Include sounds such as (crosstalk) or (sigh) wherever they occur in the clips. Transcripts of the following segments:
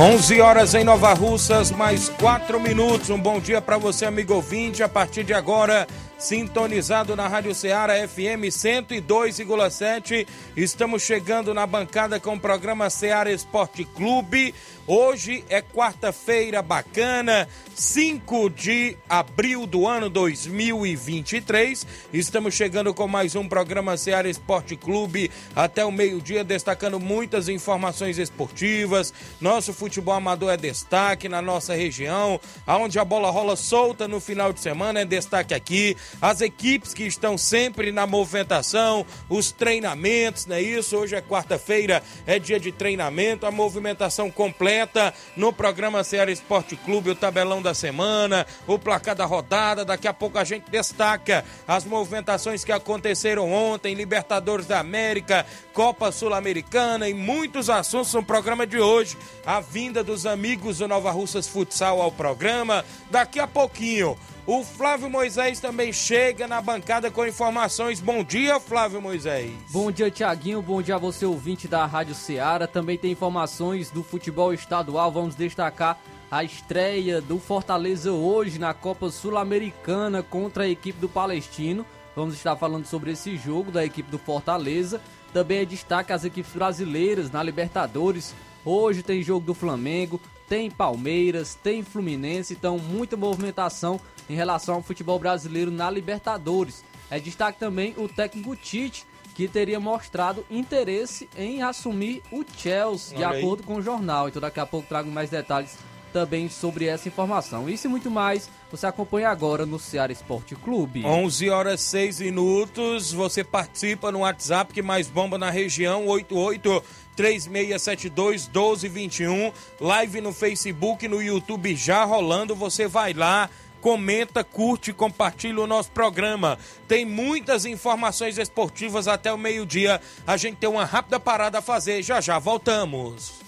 11 horas em Nova Russas, mais 4 minutos. Um bom dia para você, amigo ouvinte. A partir de agora, sintonizado na Rádio Ceará FM 102,7. Estamos chegando na bancada com o programa Ceará Esporte Clube. Hoje é quarta-feira bacana, 5 de abril do ano 2023. Estamos chegando com mais um programa Ceará Esporte Clube até o meio-dia, destacando muitas informações esportivas. Nosso futebol amador é destaque na nossa região, aonde a bola rola solta no final de semana é destaque aqui. As equipes que estão sempre na movimentação, os treinamentos, não é isso? Hoje é quarta-feira, é dia de treinamento, a movimentação completa no programa Ceará Esporte Clube, o tabelão da semana, o placar da rodada. Daqui a pouco a gente destaca as movimentações que aconteceram ontem, Libertadores da América, Copa Sul-Americana e muitos assuntos no programa de hoje. A vinda dos amigos do Nova Russas Futsal ao programa. Daqui a pouquinho. O Flávio Moisés também chega na bancada com informações. Bom dia, Flávio Moisés. Bom dia, Tiaguinho. Bom dia a você, ouvinte da Rádio Ceará. Também tem informações do futebol estadual. Vamos destacar a estreia do Fortaleza hoje na Copa Sul-Americana contra a equipe do Palestino. Vamos estar falando sobre esse jogo da equipe do Fortaleza. Também é destaque as equipes brasileiras na Libertadores. Hoje tem jogo do Flamengo, tem Palmeiras, tem Fluminense, então muita movimentação em relação ao futebol brasileiro na Libertadores. É destaque também o técnico Tite, que teria mostrado interesse em assumir o Chelsea, de acordo com o jornal. Então daqui a pouco trago mais detalhes também sobre essa informação. Isso e muito mais, você acompanha agora no Ceará Esporte Clube. 11 horas 6 minutos, você participa no WhatsApp que mais bomba na região, 88 3672 1221, live no Facebook, no YouTube já rolando, você vai lá comenta, curte, compartilha o nosso programa. Tem muitas informações esportivas até o meio-dia. A gente tem uma rápida parada a fazer. Já já voltamos.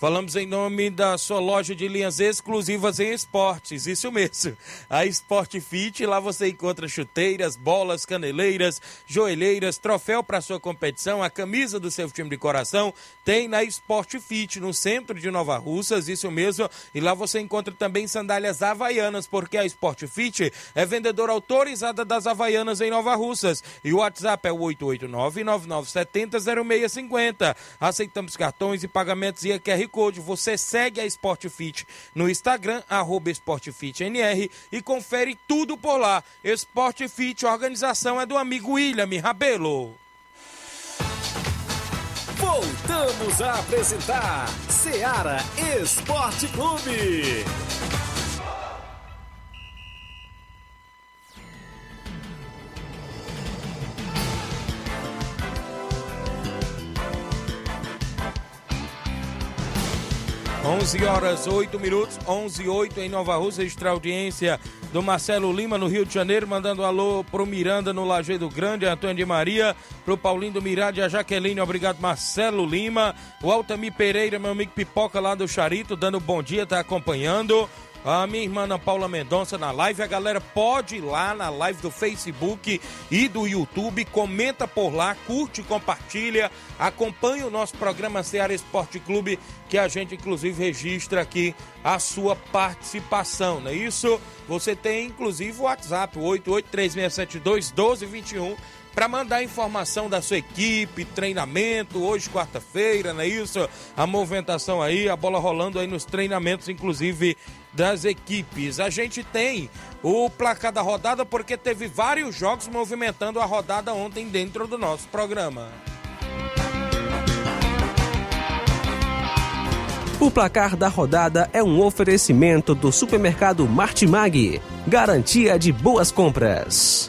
Falamos em nome da sua loja de linhas exclusivas em esportes, isso mesmo. A Sport Fit, lá você encontra chuteiras, bolas, caneleiras, joelheiras, troféu para sua competição, a camisa do seu time de coração, tem na Sport Fit, no centro de Nova Russas, isso mesmo. E lá você encontra também sandálias havaianas, porque a Sport Fit é vendedora autorizada das havaianas em Nova Russas. E o WhatsApp é o 889-9970-0650. Aceitamos cartões e pagamentos e QR Code. Você segue a Sportfit no Instagram, arroba SportFitNR e confere tudo por lá. Sportfit, organização é do amigo William Rabelo. Voltamos a apresentar Seara Esporte Clube. 11 horas 8 minutos, 11 e 8 em Nova Rússia, extra audiência do Marcelo Lima no Rio de Janeiro, mandando alô pro Miranda no Lajeado Grande, Antônio de Maria, pro Paulinho do Mirade, a Jaqueline, obrigado Marcelo Lima, o Altamir Pereira, meu amigo Pipoca lá do Charito, dando bom dia, tá acompanhando. A minha irmã Ana Paula Mendonça na live. A galera pode ir lá na live do Facebook e do YouTube. Comenta por lá, curte, compartilha. Acompanhe o nosso programa Ceará Esporte Clube, que a gente inclusive registra aqui a sua participação, não é isso? Você tem inclusive o WhatsApp, 8836721221 para mandar informação da sua equipe, treinamento, hoje quarta-feira, não é isso? A movimentação aí, a bola rolando aí nos treinamentos, inclusive das equipes. A gente tem o placar da rodada porque teve vários jogos movimentando a rodada ontem dentro do nosso programa. O placar da rodada é um oferecimento do supermercado Martimag, garantia de boas compras.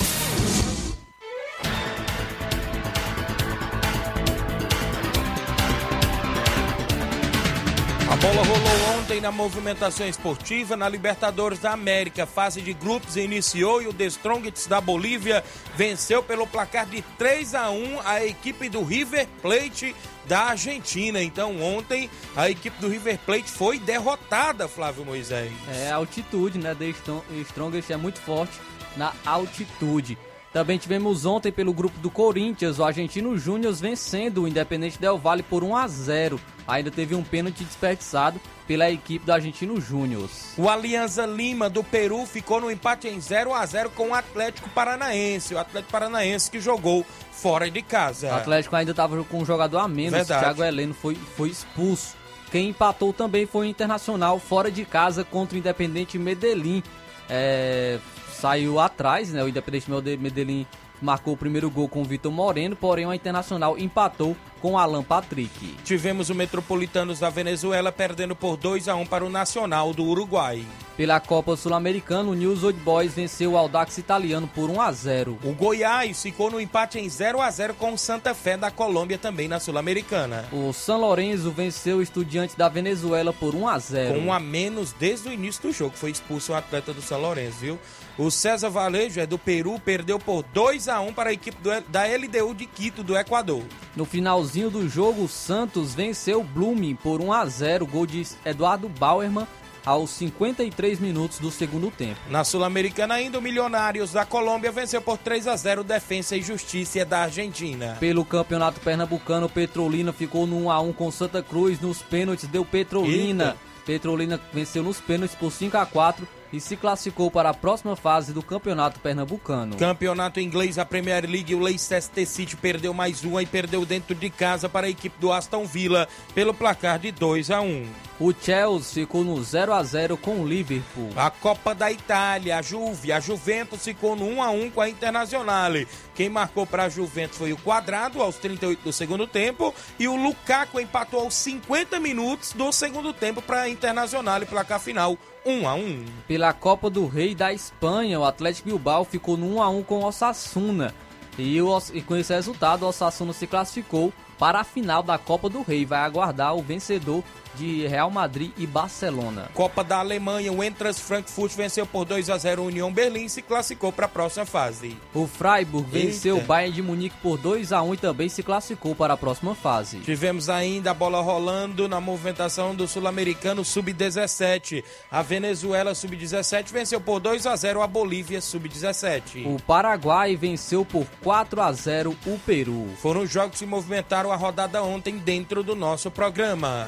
Bola rolou ontem na movimentação esportiva na Libertadores da América. Fase de grupos iniciou e o The Strongest da Bolívia venceu pelo placar de 3 a 1 a equipe do River Plate da Argentina. Então ontem a equipe do River Plate foi derrotada, Flávio Moisés. É, a altitude, né? The Strongest é muito forte na altitude. Também tivemos ontem pelo grupo do Corinthians, o Argentino Júnior vencendo o Independente Del Valle por 1 a 0. Ainda teve um pênalti desperdiçado pela equipe do Argentino Júnior. O Alianza Lima do Peru ficou no empate em 0 a 0 com o Atlético Paranaense. O Atlético Paranaense que jogou fora de casa. O Atlético ainda estava com um jogador a menos. Verdade. Thiago Heleno foi, foi expulso. Quem empatou também foi o Internacional fora de casa contra o Independente Medellín. É, saiu atrás, né? O Independente Medellín marcou o primeiro gol com o Vitor Moreno, porém o Internacional empatou com Alan Patrick. Tivemos o Metropolitanos da Venezuela perdendo por 2 a 1 para o Nacional do Uruguai. Pela Copa Sul-Americana, o News Old Boys venceu o Audax Italiano por 1 a 0. O Goiás ficou no empate em 0 a 0 com o Santa Fé da Colômbia também na Sul-Americana. O São Lourenço venceu o Estudiante da Venezuela por 1 a 0. Com um a menos desde o início do jogo, foi expulso o atleta do São Lourenço, viu? O César Valejo é do Peru, perdeu por 2 a 1 para a equipe do, da LDU de Quito do Equador. No finalzinho do jogo, o Santos venceu o Blooming por 1 a 0, gol de Eduardo Bauerman aos 53 minutos do segundo tempo. Na Sul-Americana ainda, o Milionários da Colômbia venceu por 3 a 0 Defensa e Justiça da Argentina. Pelo Campeonato Pernambucano, Petrolina ficou no 1 a 1 com Santa Cruz, nos pênaltis deu Petrolina. Eita. Petrolina venceu nos pênaltis por 5 a 4 e se classificou para a próxima fase do Campeonato Pernambucano. Campeonato inglês, a Premier League, o Leicester City perdeu mais uma e perdeu dentro de casa para a equipe do Aston Villa pelo placar de 2 a 1. O Chelsea ficou no 0 a 0 com o Liverpool. A Copa da Itália, a Juve, a Juventus ficou no 1 a 1 com a Internazionale. Quem marcou para a Juventus foi o Quadrado aos 38 do segundo tempo e o Lukaku empatou aos 50 minutos do segundo tempo para a Internazionale, placar final 1 a 1. Pela Copa do Rei da Espanha, o Atlético Bilbao ficou no 1 a 1 com o Osasuna. E, o, e com esse resultado, o Osasuna se classificou para a final da Copa do Rei. Vai aguardar o vencedor de Real Madrid e Barcelona. Copa da Alemanha, o Entras Frankfurt venceu por 2 a 0 o União Berlim e se classificou para a próxima fase. O Freiburg Eita. venceu o Bayern de Munique por 2 a 1 e também se classificou para a próxima fase. Tivemos ainda a bola rolando na movimentação do Sul-Americano Sub-17. A Venezuela Sub-17 venceu por 2 a 0 a Bolívia Sub-17. O Paraguai venceu por 4 a 0 o Peru. Foram os jogos que se movimentaram a rodada ontem dentro do nosso programa.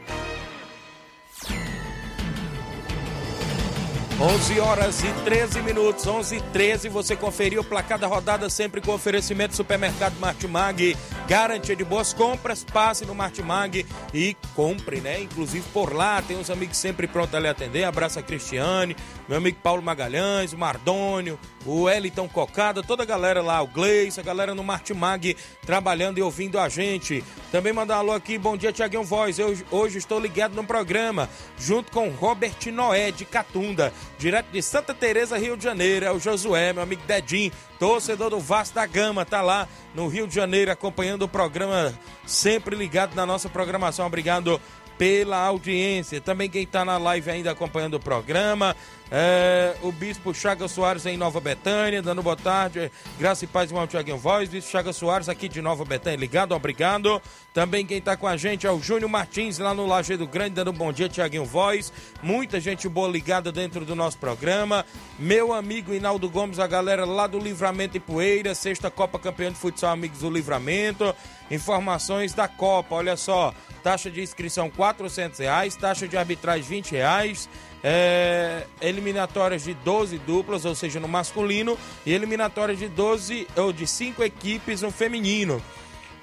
11 horas e 13 minutos, 11 e 13. Você conferiu o placar da rodada sempre com oferecimento do supermercado Martimag. Garantia de boas compras. Passe no Martimag e compre, né? Inclusive por lá tem uns amigos sempre prontos a lhe atender. Abraço a Cristiane, meu amigo Paulo Magalhães, o Mardônio, o Eliton Cocada, toda a galera lá, o Gleice, a galera no Martimag trabalhando e ouvindo a gente. Também mandar um alô aqui, bom dia, Tiaguinho Voz. Eu hoje estou ligado no programa, junto com Robert Noé de Catunda, direto de Santa Teresa, Rio de Janeiro. É o Josué, meu amigo Dedim, torcedor do Vasco da Gama, tá lá no Rio de Janeiro acompanhando o programa, sempre ligado na nossa programação. Obrigado pela audiência. Também quem está na live ainda acompanhando o programa. É, o Bispo Chagas Soares em Nova Betânia, dando boa tarde. Graça e paz, irmão Tiaguinho Voz. Bispo Chagas Soares aqui de Nova Betânia, ligado, obrigado. Também quem está com a gente é o Júnior Martins, lá no Lajeado Grande, dando bom dia, Tiaguinho Voz. Muita gente boa ligada dentro do nosso programa. Meu amigo Inaldo Gomes, a galera lá do Livramento e Poeira, sexta Copa Campeão de Futsal Amigos do Livramento. Informações da Copa, olha só, taxa de inscrição R$ reais, taxa de arbitragem R$ reais é, eliminatórias de 12 duplas, ou seja, no masculino, e eliminatórias de 12 ou de 5 equipes no feminino.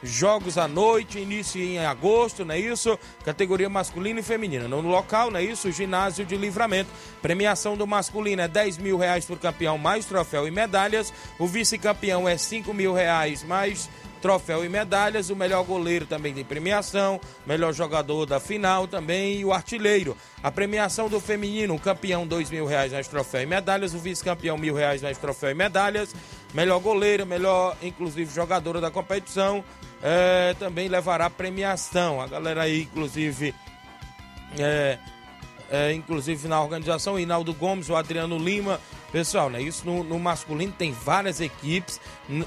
Jogos à noite, início em agosto, não é isso? Categoria masculina e feminina. No local, não é isso? Ginásio de livramento. Premiação do masculino é 10 mil reais por campeão, mais troféu e medalhas. O vice-campeão é 5 mil reais, mais troféu e medalhas. O melhor goleiro também tem premiação, melhor jogador da final também e o artilheiro. A premiação do feminino, o campeão, dois mil reais mais troféu e medalhas. O vice-campeão, mil reais mais troféu e medalhas. Melhor goleiro, melhor, inclusive, jogadora da competição. É, também levará premiação. A galera aí, inclusive, é, é, inclusive na organização, Hinaldo Gomes, o Adriano Lima, Pessoal, né? Isso no, no masculino tem várias equipes,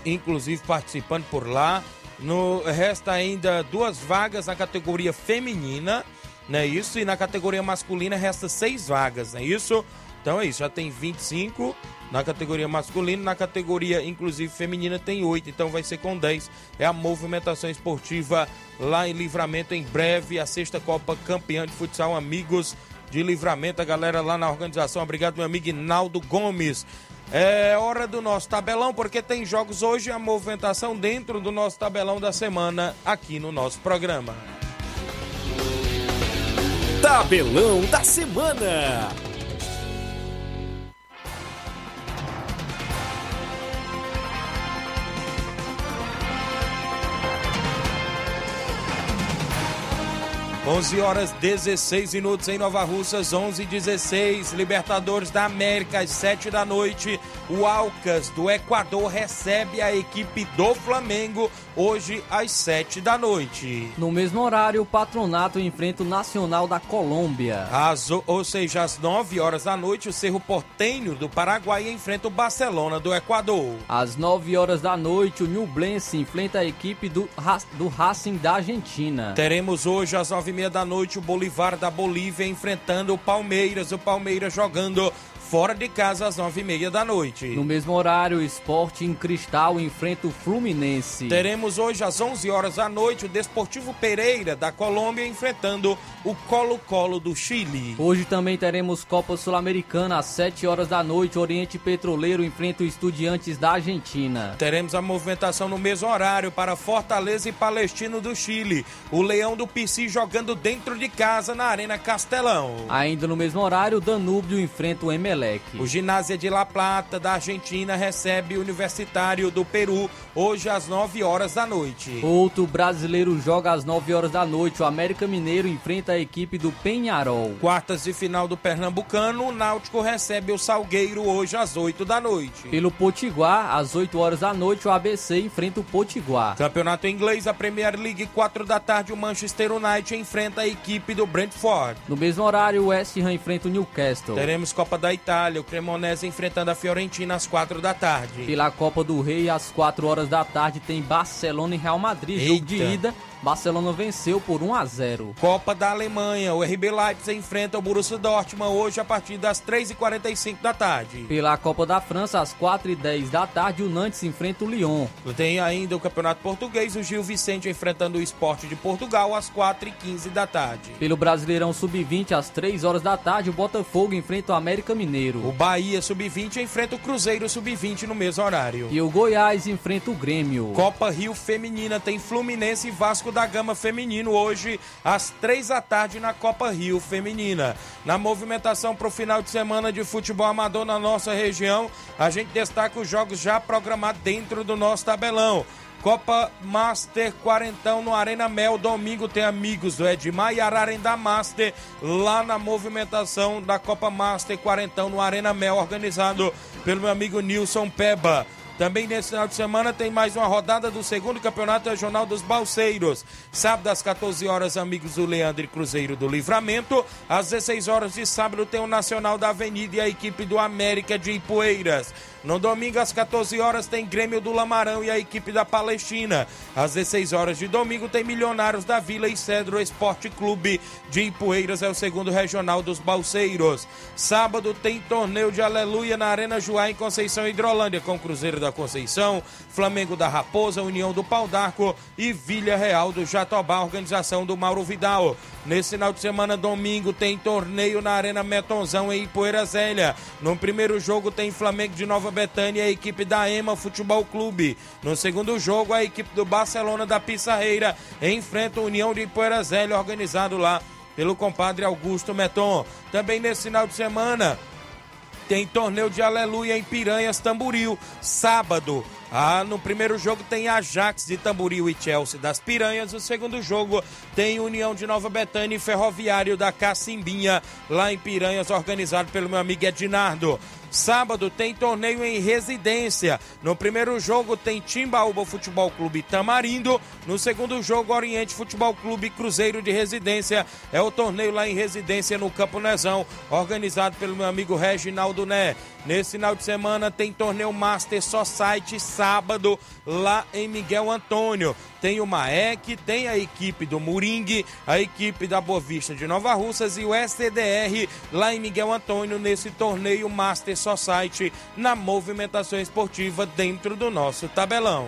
inclusive participando por lá. No resta ainda duas vagas na categoria feminina, né? Isso e na categoria masculina resta seis vagas, né? Isso. Então é isso, já tem 25 na categoria masculina, na categoria inclusive feminina tem 8, então vai ser com 10. É a movimentação esportiva lá em Livramento em breve, a sexta Copa Campeã de Futsal Amigos de Livramento, a galera lá na organização. Obrigado, meu amigo Naldo Gomes. É hora do nosso tabelão, porque tem jogos hoje, a movimentação dentro do nosso tabelão da semana aqui no nosso programa. Tabelão da semana. 11 horas 16 minutos em Nova Russas, 11 16 Libertadores da América, às 7 da noite. O Alcas do Equador recebe a equipe do Flamengo hoje às 7 da noite. No mesmo horário, o Patronato enfrenta o Nacional da Colômbia. Às, ou seja, às 9 horas da noite, o Cerro Portenho do Paraguai enfrenta o Barcelona do Equador. Às 9 horas da noite, o Nublense enfrenta a equipe do, do Racing da Argentina. Teremos hoje às 9 e meia da noite o Bolivar da Bolívia enfrentando o Palmeiras. O Palmeiras jogando fora de casa às nove e meia da noite. No mesmo horário, o Esporte em Cristal enfrenta o Fluminense. Teremos hoje às 11 horas da noite o Desportivo Pereira da Colômbia enfrentando o Colo-Colo do Chile. Hoje também teremos Copa Sul-Americana às 7 horas da noite. Oriente Petroleiro enfrenta o Estudiantes da Argentina. Teremos a movimentação no mesmo horário para Fortaleza e Palestino do Chile. O Leão do Pici jogando dentro de casa na Arena Castelão. Ainda no mesmo horário, o Danúbio enfrenta o Emelec. O Ginásio de La Plata, da Argentina, recebe o Universitário do Peru, hoje às 9 horas da noite. Outro brasileiro joga às 9 horas da noite. O América Mineiro enfrenta a equipe do Penharol. Quartas de final do Pernambucano, o Náutico recebe o Salgueiro hoje às 8 da noite. Pelo Potiguar, às 8 horas da noite, o ABC enfrenta o Potiguar. Campeonato Inglês, a Premier League, 4 da tarde, o Manchester United enfrenta a equipe do Brentford. No mesmo horário, o West Ham enfrenta o Newcastle. Teremos Copa da Itália Itália, o Cremonese enfrentando a Fiorentina às 4 da tarde. Pela Copa do Rei, às 4 horas da tarde, tem Barcelona e Real Madrid, Eita. jogo de ida Barcelona venceu por 1 a 0. Copa da Alemanha, o RB Leipzig enfrenta o Borussia Dortmund hoje a partir das 3h45 da tarde. Pela Copa da França, às 4h10 da tarde, o Nantes enfrenta o Lyon. Tem ainda o Campeonato Português, o Gil Vicente enfrentando o Esporte de Portugal às 4h15 da tarde. Pelo Brasileirão Sub-20, às 3 horas da tarde, o Botafogo enfrenta o América Mineiro. O Bahia Sub-20 enfrenta o Cruzeiro Sub-20 no mesmo horário. E o Goiás enfrenta o Grêmio. Copa Rio Feminina tem Fluminense e Vasco da Gama Feminino hoje às 3 da tarde na Copa Rio Feminina. Na movimentação para o final de semana de futebol amador na nossa região, a gente destaca os jogos já programados dentro do nosso tabelão. Copa Master Quarentão no Arena Mel. Domingo tem amigos do Edmar e Ararendá Master lá na movimentação da Copa Master Quarentão no Arena Mel, organizado pelo meu amigo Nilson Peba. Também nesse final de semana tem mais uma rodada do segundo Campeonato Regional dos Balseiros. Sábado às 14 horas, amigos do Leandro e Cruzeiro do Livramento. Às 16 horas de sábado tem o Nacional da Avenida e a equipe do América de Ipueiras. No domingo, às 14 horas, tem Grêmio do Lamarão e a equipe da Palestina. Às 16 horas de domingo, tem Milionários da Vila e Cedro Esporte Clube de Ipueiras, é o segundo regional dos Balseiros. Sábado, tem torneio de Aleluia na Arena Juá, em Conceição Hidrolândia, com Cruzeiro da Conceição, Flamengo da Raposa, União do Pau d'Arco e Vilha Real do Jatobá, organização do Mauro Vidal. Nesse final de semana, domingo, tem torneio na Arena Metonzão em Ipueira Zélia. No primeiro jogo tem Flamengo de Nova Betânia e a equipe da EMA Futebol Clube. No segundo jogo, a equipe do Barcelona da Pissarreira enfrenta a União de Zélia, organizado lá pelo compadre Augusto Meton. Também nesse final de semana, tem torneio de Aleluia em Piranhas, Tamboril. Sábado, ah, no primeiro jogo tem Ajax de Tamboril e Chelsea das Piranhas. No segundo jogo tem União de Nova Betânia e Ferroviário da Cacimbinha, lá em Piranhas, organizado pelo meu amigo Ednardo. Sábado tem torneio em residência. No primeiro jogo tem Timbaúba Futebol Clube Tamarindo. No segundo jogo, Oriente Futebol Clube Cruzeiro de Residência. É o torneio lá em residência no Campo Nezão, organizado pelo meu amigo Reginaldo Né. Nesse final de semana tem torneio Master Society sábado lá em Miguel Antônio. Tem o Maek, tem a equipe do Moringue, a equipe da Bovista de Nova Russas e o STDR lá em Miguel Antônio nesse torneio Master Society na movimentação esportiva dentro do nosso tabelão.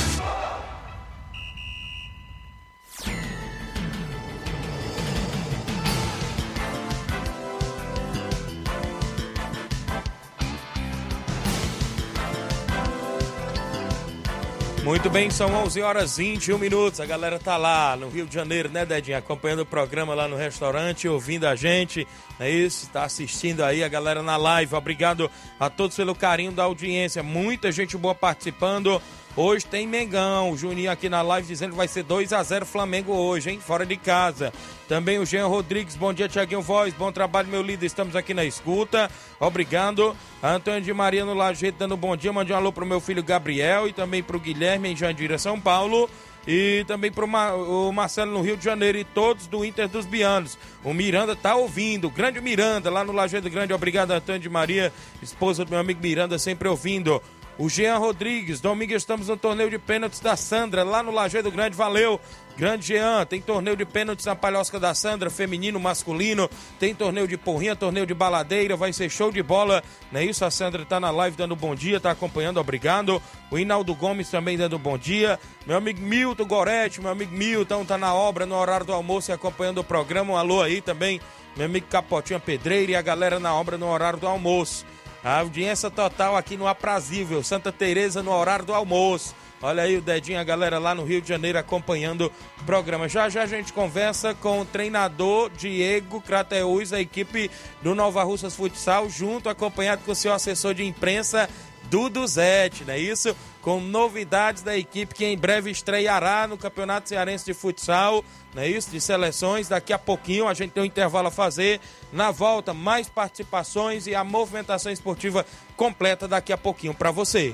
Muito bem, são 11 horas 21 minutos. A galera tá lá no Rio de Janeiro, né, Dedinho? Acompanhando o programa lá no restaurante, ouvindo a gente. É isso, tá assistindo aí a galera na live. Obrigado a todos pelo carinho da audiência. Muita gente boa participando. Hoje tem Mengão, o Juninho aqui na live dizendo que vai ser 2 a 0 Flamengo hoje, hein? Fora de casa. Também o Jean Rodrigues, bom dia, Tiaguinho Voz, bom trabalho, meu líder, estamos aqui na escuta. Obrigado. Antônio de Maria no Lajeito dando bom dia, mande um alô pro meu filho Gabriel e também pro Guilherme em Jandira, São Paulo. E também pro Ma o Marcelo no Rio de Janeiro e todos do Inter dos Bianos. O Miranda tá ouvindo, o grande Miranda lá no Lajeado Grande. Obrigado, Antônio de Maria, esposa do meu amigo Miranda, sempre ouvindo. O Jean Rodrigues, domingo estamos no torneio de pênaltis da Sandra, lá no Lajeado Grande, valeu. Grande Jean, tem torneio de pênaltis na Palhosca da Sandra, feminino, masculino, tem torneio de porrinha, torneio de baladeira, vai ser show de bola, não é isso? A Sandra tá na live dando bom dia, tá acompanhando, obrigado. O Hinaldo Gomes também dando bom dia. Meu amigo Milton Goretti, meu amigo Milton tá na obra no horário do almoço e acompanhando o programa, um alô aí também, meu amigo Capotinha Pedreira e a galera na obra no horário do almoço. A audiência total aqui no Aprazível, Santa Teresa no horário do almoço. Olha aí o dedinho, a galera lá no Rio de Janeiro acompanhando o programa. Já já a gente conversa com o treinador Diego Crateus, a equipe do Nova Russas Futsal, junto, acompanhado com o seu assessor de imprensa, Dudu Zete, não é isso? Com novidades da equipe que em breve estreará no Campeonato Cearense de Futsal, não é isso? De seleções. Daqui a pouquinho a gente tem um intervalo a fazer. Na volta, mais participações e a movimentação esportiva completa daqui a pouquinho para você.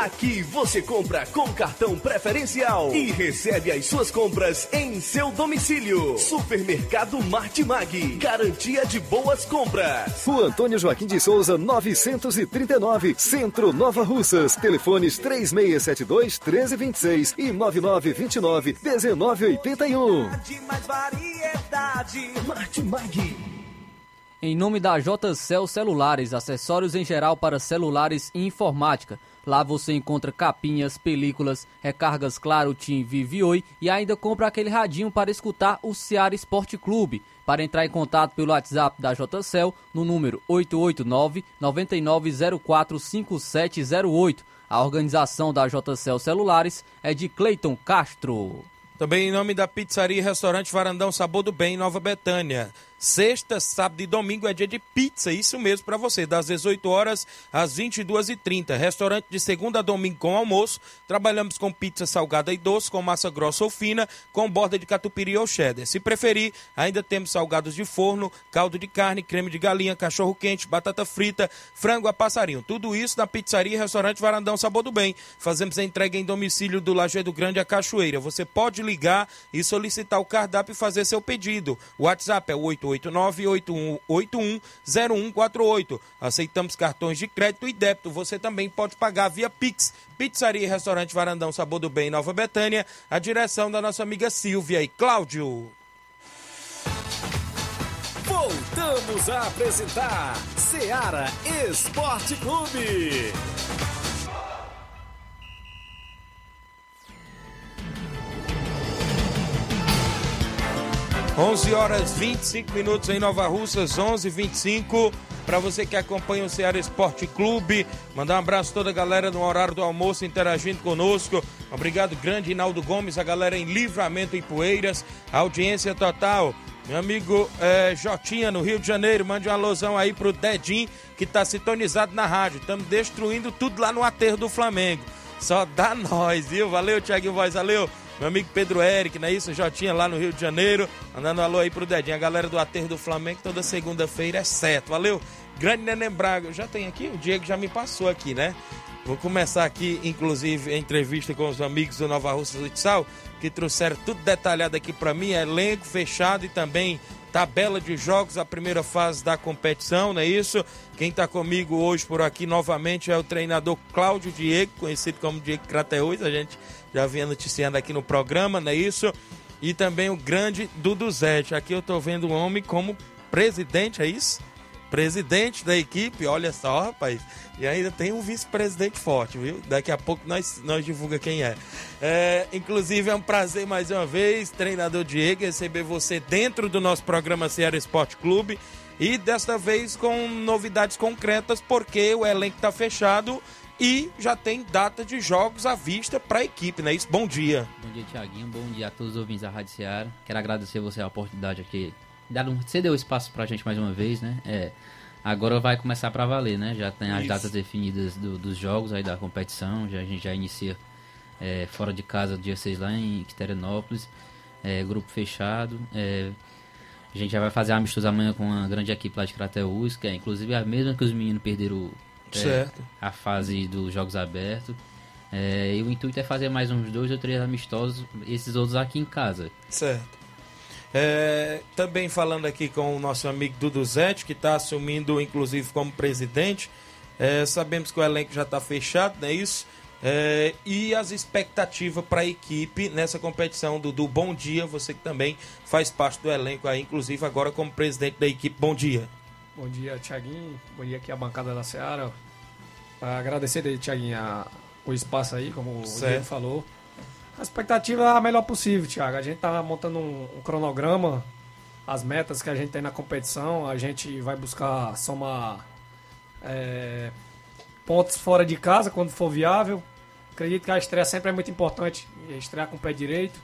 Aqui você compra com cartão preferencial e recebe as suas compras em seu domicílio. Supermercado Martimag. Garantia de boas compras. Rua Antônio Joaquim de Souza, 939, Centro Nova Russas. Telefones 3672 1326 e 9929 1981. De mais variedade. Martimag. Em nome da JCL Celulares, acessórios em geral para celulares e informática. Lá você encontra capinhas, películas, recargas Claro, Tim, Vivi Oi e ainda compra aquele radinho para escutar o Ceará Esporte Clube. Para entrar em contato pelo WhatsApp da JCL no número 889 9904 5708. A organização da JCL Celulares é de Cleiton Castro. Também em nome da Pizzaria e Restaurante Varandão Sabor do Bem, Nova Betânia. Sexta, sábado e domingo é dia de pizza, isso mesmo para você, das 18 horas às 22h30. Restaurante de segunda a domingo com almoço. Trabalhamos com pizza salgada e doce, com massa grossa ou fina, com borda de catupiry ou cheddar. Se preferir, ainda temos salgados de forno, caldo de carne, creme de galinha, cachorro quente, batata frita, frango a passarinho. Tudo isso na Pizzaria e Restaurante Varandão Sabor do Bem. Fazemos a entrega em domicílio do Lajeado Grande a Cachoeira. Você pode ligar e solicitar o cardápio e fazer seu pedido. O WhatsApp é 889-8181-0148. Aceitamos cartões de crédito e débito. Você também pode pagar via Pix. Pizzaria e Restaurante Varandão Sabor do Bem, Nova Betânia. A direção da nossa amiga Silvia e Cláudio. Voltamos a apresentar Seara Esporte Clube. 11 horas 25 minutos em Nova Russas, 11:25 para você que acompanha o Ceará Esporte Clube. Mandar um abraço a toda a galera no horário do almoço interagindo conosco. Obrigado, grande Inaldo Gomes, a galera em Livramento e Poeiras, audiência total. Meu amigo é, Jotinha, no Rio de Janeiro, mande uma alusão aí pro Dedim, que tá sintonizado na rádio. Estamos destruindo tudo lá no aterro do Flamengo. Só dá nós, viu? Valeu, Thiago Voz, valeu. Meu amigo Pedro Eric, não é isso? Jotinha lá no Rio de Janeiro. Mandando um alô aí pro Dedinho. A galera do aterro do Flamengo toda segunda-feira é certo. Valeu. Grande Neném Braga. Já tem aqui? O Diego já me passou aqui, né? Vou começar aqui, inclusive, a entrevista com os amigos do Nova Russa Futsal, que trouxeram tudo detalhado aqui para mim, elenco fechado e também tabela de jogos, a primeira fase da competição, não é isso? Quem está comigo hoje por aqui novamente é o treinador Cláudio Diego, conhecido como Diego Crateus, a gente já vinha noticiando aqui no programa, não é isso? E também o grande Dudu Zete. Aqui eu estou vendo um homem como presidente, é isso? Presidente da equipe, olha só, rapaz. E ainda tem um vice-presidente forte, viu? Daqui a pouco nós, nós divulga quem é. é. Inclusive é um prazer mais uma vez, treinador Diego, receber você dentro do nosso programa Ceará Esporte Clube. E desta vez com novidades concretas, porque o elenco está fechado e já tem data de jogos à vista para a equipe, né? Isso, bom dia. Bom dia, Tiaguinho. Bom dia a todos os ouvintes da Rádio Ceará. Quero agradecer você a oportunidade aqui. Você deu espaço para a gente mais uma vez, né? É, agora vai começar para valer, né? Já tem as Isso. datas definidas do, dos jogos aí da competição. Já, a gente já inicia é, fora de casa dia 6 lá em Quiterianópolis. É, grupo fechado. É, a gente já vai fazer amistoso amanhã com uma grande equipe lá de Crateús, que é inclusive a mesma que os meninos perderam certo. a fase dos jogos abertos. É, e o intuito é fazer mais uns dois ou três amistosos, esses outros aqui em casa. Certo. É, também falando aqui com o nosso amigo Dudu Zete, que está assumindo, inclusive, como presidente. É, sabemos que o elenco já está fechado, não é isso? É, e as expectativas para a equipe nessa competição, Dudu, bom dia. Você que também faz parte do elenco aí, inclusive agora como presidente da equipe, bom dia. Bom dia, Tiaguinho. Bom dia aqui a bancada da Seara. Agradecer, Tiaguinho, o espaço aí, como certo. o Diego falou. A expectativa é a melhor possível, Thiago. A gente tá montando um, um, cronograma, as metas que a gente tem na competição. A gente vai buscar somar é, pontos fora de casa quando for viável. Acredito que a estreia sempre é muito importante, estrear com o pé direito,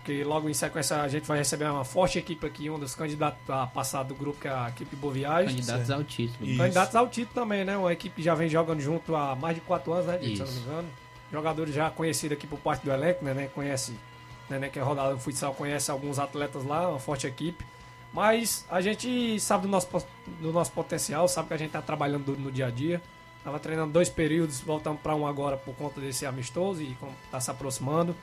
porque logo em sequência a gente vai receber uma forte equipe aqui, um dos candidatos a passar do grupo, que é a equipe Boa Viagem. Candidatos certo. ao título. Isso. Candidatos ao título também, né? Uma equipe que já vem jogando junto há mais de quatro anos, né, se eu não me engano. Jogadores já conhecidos aqui por parte do elenco, né? né conhece, né, né, que é rodada do futsal, conhece alguns atletas lá, uma forte equipe. Mas a gente sabe do nosso, do nosso potencial, sabe que a gente está trabalhando no dia a dia. Tava treinando dois períodos, voltando para um agora por conta desse amistoso e está se aproximando.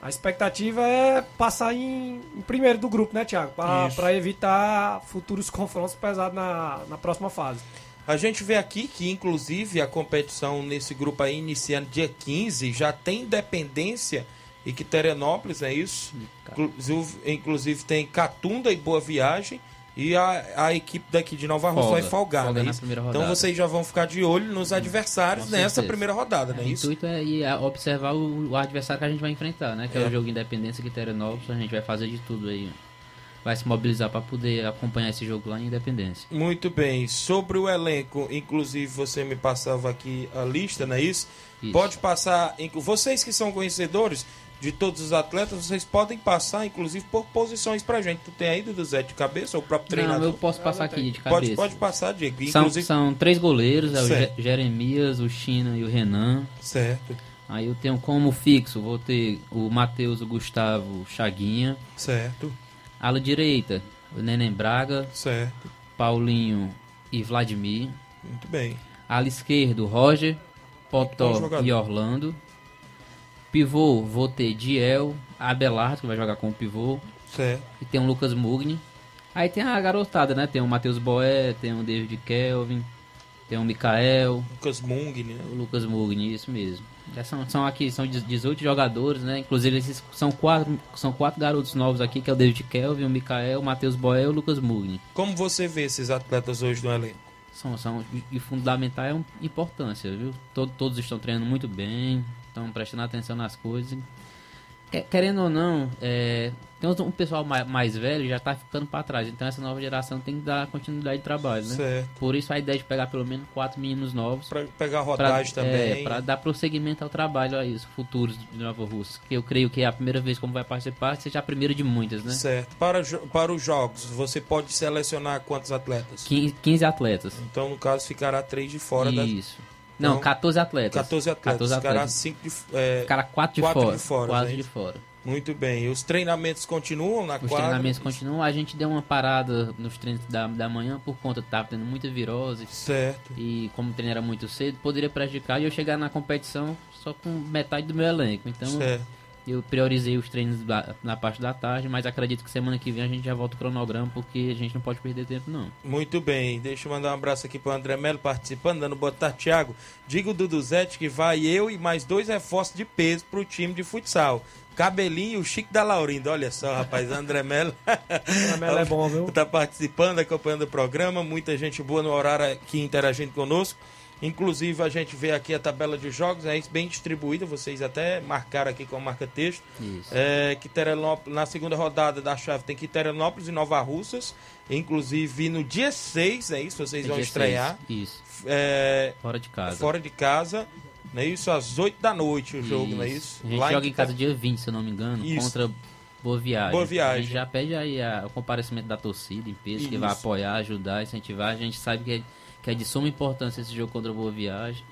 A expectativa é passar em, em primeiro do grupo, né, Thiago? Para evitar futuros (laughs) confrontos pesados na, na próxima fase. A gente vê aqui que, inclusive, a competição nesse grupo aí, iniciando dia 15, já tem Independência e Quiterianópolis, é isso? Inclusive, inclusive tem Catunda e Boa Viagem. E a, a equipe daqui de Nova Rússia vai folgar, folga né? Então vocês já vão ficar de olho nos adversários Com nessa certeza. primeira rodada, né? O isso? intuito é ir observar o, o, adversário que a gente vai enfrentar, né? Que é, é o jogo Independência Quiterianópolis. A gente vai fazer de tudo aí vai se mobilizar para poder acompanhar esse jogo lá em Independência. Muito bem. Sobre o elenco, inclusive você me passava aqui a lista, não é isso? isso. Pode passar, vocês que são conhecedores de todos os atletas, vocês podem passar, inclusive, por posições pra gente. Tu tem aí, do Zé, de cabeça, ou o próprio treinador? Não, eu posso passar aqui de cabeça. Pode, pode passar, Diego. Inclusive... São, são três goleiros, é o Jeremias, o China e o Renan. Certo. Aí eu tenho como fixo, vou ter o Matheus, o Gustavo, o Chaguinha. Certo. Ala direita, o Neném Braga. Certo. Paulinho e Vladimir. Muito bem. Ala esquerdo, Roger, Potó e Orlando. Pivô, vou ter Diel, Abelardo, que vai jogar com o pivô. Certo. E tem o Lucas Mugni. Aí tem a garotada, né? Tem o Matheus Boé, tem o David Kelvin, tem o Mikael. Lucas Mugni, né? O Lucas Mugni, isso mesmo. Já são, são aqui, são 18 jogadores, né? Inclusive, esses são quatro, são quatro garotos novos aqui, que é o David Kelvin, o Mikael, o Matheus Boé e o Lucas Mugni. Como você vê esses atletas hoje no elenco? São, são de fundamental importância, viu? Todo, todos estão treinando muito bem, estão prestando atenção nas coisas. Querendo ou não, é, tem um pessoal mais, mais velho já está ficando para trás. Então essa nova geração tem que dar continuidade de trabalho, né? Certo. Por isso a ideia de pegar pelo menos quatro meninos novos. Para pegar rodagem pra, também. É, para dar prosseguimento ao trabalho aí, os futuros de Nova Rússia. Que eu creio que é a primeira vez como vai participar, seja a primeira de muitas, né? Certo. Para, para os jogos, você pode selecionar quantos atletas? 15, 15 atletas. Então, no caso, ficará três de fora Isso. Da... Não, então, 14 atletas. 14 atletas. 14 atletas. Ficará 5 de, é, Ficará 4 de 4 fora. De fora 4 de fora. Muito bem. E os treinamentos continuam na os quadra? Os treinamentos continuam. A gente deu uma parada nos treinos da, da manhã por conta de estar tendo muita virose. Certo. E como o treino era muito cedo, poderia prejudicar e eu chegar na competição só com metade do meu elenco. Então, certo. Eu priorizei os treinos na parte da tarde, mas acredito que semana que vem a gente já volta o cronograma, porque a gente não pode perder tempo, não. Muito bem. Deixa eu mandar um abraço aqui para o André Melo participando, dando boa tarde, Thiago. Diga o Duduzete que vai eu e mais dois reforços de peso para o time de futsal. Cabelinho, o Chico da Laurindo. Olha só, rapaz, André Melo. (laughs) André Melo é bom, viu? Tá participando, acompanhando o programa. Muita gente boa no horário aqui interagindo conosco. Inclusive, a gente vê aqui a tabela de jogos, é bem distribuída. Vocês até marcaram aqui com marca texto. Isso. É, na segunda rodada da chave tem Quiterianópolis e Nova Russas. Inclusive, no dia 6, é isso? Vocês é vão estrear. 6. Isso. É, fora de casa. Fora de casa. Não é isso? Às 8 da noite o jogo, isso. não é isso? A gente Lá joga em, em casa dia 20, se eu não me engano, isso. contra Boa Viagem. Boa Viagem. A gente já pede aí a, o comparecimento da torcida em peso, isso. que vai apoiar, ajudar, incentivar. A gente sabe que que é de suma importância esse jogo contra Boa Viagem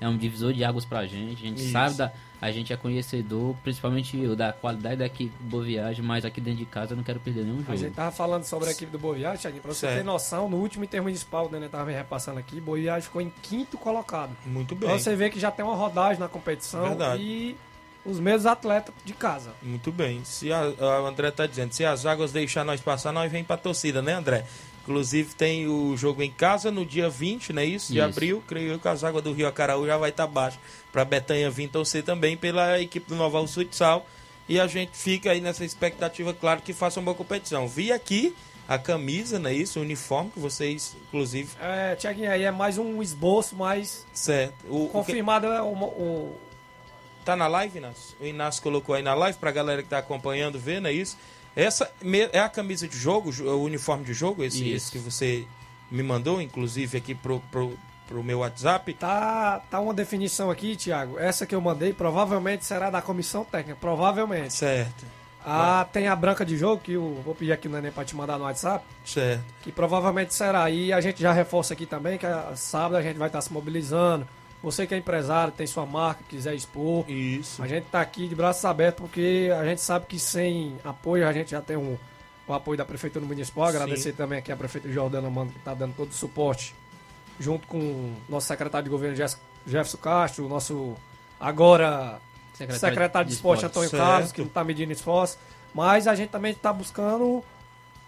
é um divisor de águas pra gente. A gente Isso. sabe da. A gente é conhecedor, principalmente eu, da qualidade da equipe do Boa Viagem, mas aqui dentro de casa eu não quero perder nenhum jogo. A gente tava falando sobre a equipe do Boa Viagem, Thiago, pra você certo. ter noção, no último intermunicipal, o Nenê tava me repassando aqui, Boa Viagem ficou em quinto colocado. Muito bem. Então você vê que já tem uma rodagem na competição Verdade. e os mesmos atletas de casa. Muito bem. Se a, a André tá dizendo, se as águas deixar nós passar, nós vem pra torcida, né, André? Inclusive tem o jogo em casa no dia 20, não é isso? De isso. abril, creio que as águas do Rio Acaraú já vai estar tá baixa para Betanha vir torcer também pela equipe do Noval Futsal. E a gente fica aí nessa expectativa, claro, que faça uma boa competição. Vi aqui a camisa, não é isso? O uniforme que vocês, inclusive. É, Tiaguinho, aí é mais um esboço, mais. Certo. O, confirmado o que... é o, o. Tá na live, Inácio? O Inácio colocou aí na live pra galera que tá acompanhando ver, não é isso? Essa é a camisa de jogo, o uniforme de jogo, esse, esse que você me mandou, inclusive aqui pro, pro, pro meu WhatsApp. Tá, tá uma definição aqui, Thiago. Essa que eu mandei provavelmente será da comissão técnica. Provavelmente. Certo. Ah, tem a branca de jogo, que eu vou pedir aqui o Neném pra te mandar no WhatsApp. Certo. Que provavelmente será. E a gente já reforça aqui também que a, sábado a gente vai estar se mobilizando. Você que é empresário, tem sua marca, quiser expor. Isso. A gente tá aqui de braços abertos porque a gente sabe que sem apoio a gente já tem um, o apoio da Prefeitura Municipal. Agradecer Sim. também aqui a Prefeita Jordana Mano que está dando todo o suporte, junto com o nosso secretário de governo Jefferson Castro, o nosso agora secretário, Secretário de de Esporte Esporte. Antônio Certo. Carlos, que não está medindo esforço. Mas a gente também está buscando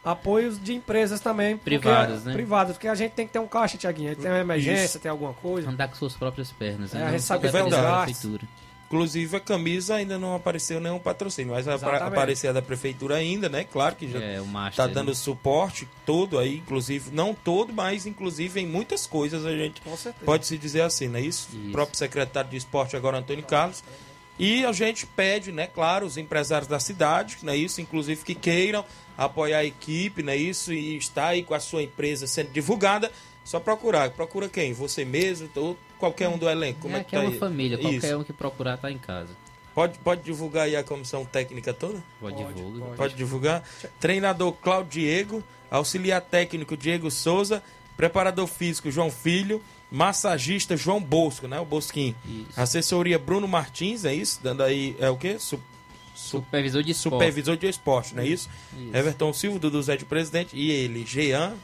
apoios de empresas também. porque- Privadas, né? Privadas, porque a gente tem que ter um caixa, Tiaguinho. Tem uma emergência, Isso. tem alguma coisa. Andar com suas próprias pernas. É, né? a gente sabe que vai da prefeitura. Inclusive a camisa ainda não apareceu nenhum patrocínio, mas vai Exatamente. aparecer a da prefeitura ainda, né? Claro que já É, o master. tá né? dando suporte todo aí, inclusive, não todo, mas inclusive em muitas coisas a gente pode se dizer assim, não é isso? Isso. O próprio secretário de esporte agora, Antônio Carlos. E a gente pede, né, claro, os empresários da cidade, não é isso? Inclusive que queiram apoiar a equipe, não é isso? E estar aí com a sua empresa sendo divulgada, só procurar. Procura quem? Você mesmo ou qualquer um do elenco? Como é, é, que é tá uma aí? família, qualquer Isso. um que procurar tá em casa. Pode, pode divulgar aí a comissão técnica toda? Pode, Pode, divulgar. pode. Pode divulgar. Treinador Claudio Diego, auxiliar técnico Diego Souza, preparador físico João Filho, massagista João Bosco, né? O. Isso. Assessoria Bruno Martins, é isso? Dando aí, é o quê? Su- su- Supervisor de esporte. supervisor de esporte, não é isso? Isso. Everton Silva, Dudu Zé de presidente, e ele, Jean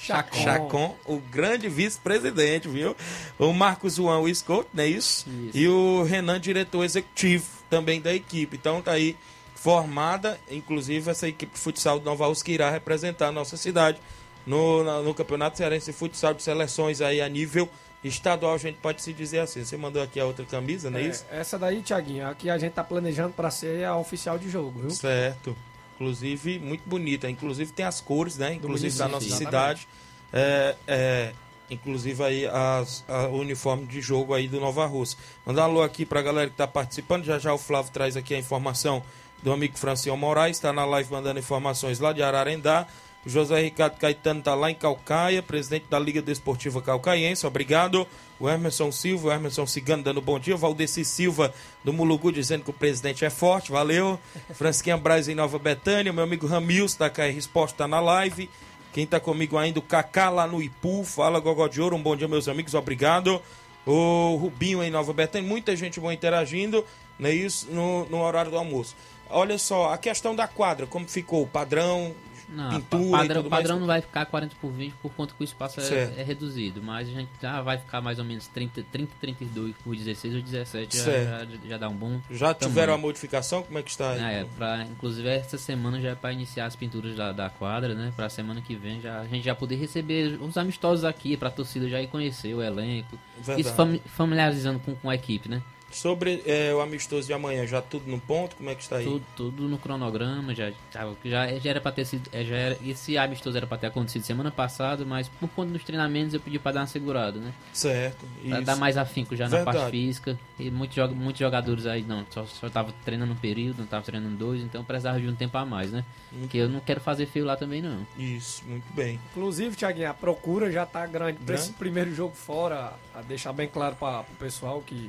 Chacon. Chacon, o grande vice-presidente, viu? O Marcos Juan, o Scott, não é isso? Isso. E o Renan, diretor executivo também da equipe. Então tá aí formada, inclusive, essa equipe de futsal do Nova irá representar a nossa cidade no, na- no Campeonato Cearense de Futsal de Seleções aí a nível estadual, a gente pode se dizer assim. Você mandou aqui a outra camisa, não é, É, isso? essa daí, Tiaguinho, a que a gente tá planejando para ser a oficial de jogo, viu? Certo. Inclusive, muito bonita. Inclusive tem as cores, né? Inclusive da nossa município, cidade. É, é, inclusive aí as, a- o uniforme de jogo aí do Nova Rússia. Mandar um alô aqui pra galera que tá participando. Já já o Flávio traz aqui a informação do amigo Franciel Moraes. Está na live mandando informações lá de Ararendá. O José Ricardo Caetano tá lá em Calcaia, presidente da Liga Desportiva Calcaiense. Obrigado. O Emerson Silva, o Emerson Cigano dando bom dia. O Valdeci Silva do Mulugu dizendo que o presidente é forte. Valeu. (laughs) Fransquinha Braz em Nova Betânia. Meu amigo Ramils da KR Esporte está na live. Quem tá comigo ainda, o Kaká lá no Ipu. Fala, Gogó de Ouro. Um bom dia, meus amigos. Obrigado. O Rubinho em Nova Betânia. Muita gente boa interagindo, não é isso? No, no horário do almoço. Olha só, a questão da quadra, como ficou? O padrão, Não, pintura pa- e padrão, padrão mais? não vai ficar 40 por 20 por conta que o espaço é, é reduzido, mas a gente já vai ficar mais ou menos 30, 30 32 por 16 ou 17, já, já, já dá um bom Já tiveram a tamanho. modificação? Como é que está aí? É, pra, inclusive essa semana já é para iniciar as pinturas da, da quadra, né? Pra semana que vem já, a gente já poder receber os amistosos aqui, pra torcida já ir conhecer o elenco. Verdade. Isso fami- familiarizando com, com a equipe, né? Sobre é, o amistoso de amanhã, já tudo no ponto? Como é que está aí? Tudo, tudo no cronograma, já, já, já era pra ter sido. é, Já era, esse amistoso era pra ter acontecido semana passada, mas por conta dos treinamentos eu pedi pra dar uma segurada, né? Certo. Pra isso. dar mais afinco já na Verdade. parte física. E muitos, muitos jogadores aí não, só, só tava treinando um período, não tava treinando dois, então precisava de um tempo a mais, né? Porque eu não quero fazer feio lá também não. Isso, muito bem. Inclusive, Tiaguinho, a procura já tá grande pra Grande? esse primeiro jogo fora, a deixar bem claro para o pessoal que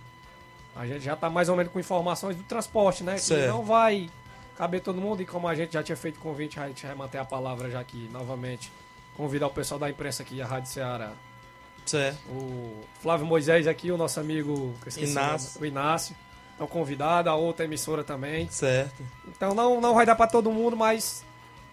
a gente já tá mais ou menos com informações do transporte, né? Que Certo. não vai caber todo mundo e como a gente já tinha feito convite, a gente vai manter a palavra já aqui novamente. Convidar o pessoal da imprensa aqui, a Rádio Ceará. Certo. O Flávio Moisés aqui, o nosso amigo que esqueci o Inácio. nome, o Inácio. Estão convidados, a outra emissora também. Certo. Então não, não vai dar para todo mundo, mas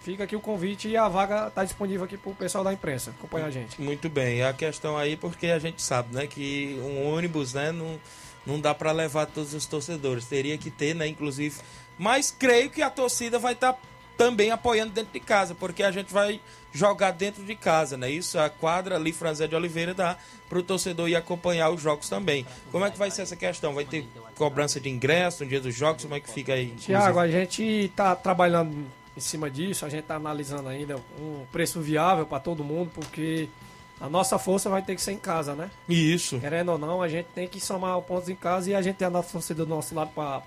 fica aqui o convite e a vaga tá disponível aqui pro pessoal da imprensa. Acompanha a gente. Muito bem. A questão aí, porque a gente sabe, né, que um ônibus, né, não, não dá para levar todos os torcedores. Teria que ter, né, inclusive. Mas creio que a torcida vai estar também apoiando dentro de casa, porque a gente vai jogar dentro de casa, né? Isso, a quadra ali, Franzé de Oliveira, dá para o torcedor ir acompanhar os jogos também. Como é que vai ser essa questão? Vai ter cobrança de ingresso no dia dos jogos? Como é que fica aí? Tiago, a gente tá trabalhando em cima disso, a gente tá analisando ainda um preço viável para todo mundo, porque a nossa força vai ter que ser em casa, né? Isso. Querendo ou não, a gente tem que somar pontos em casa e a gente ter a nossa torcida do nosso lado para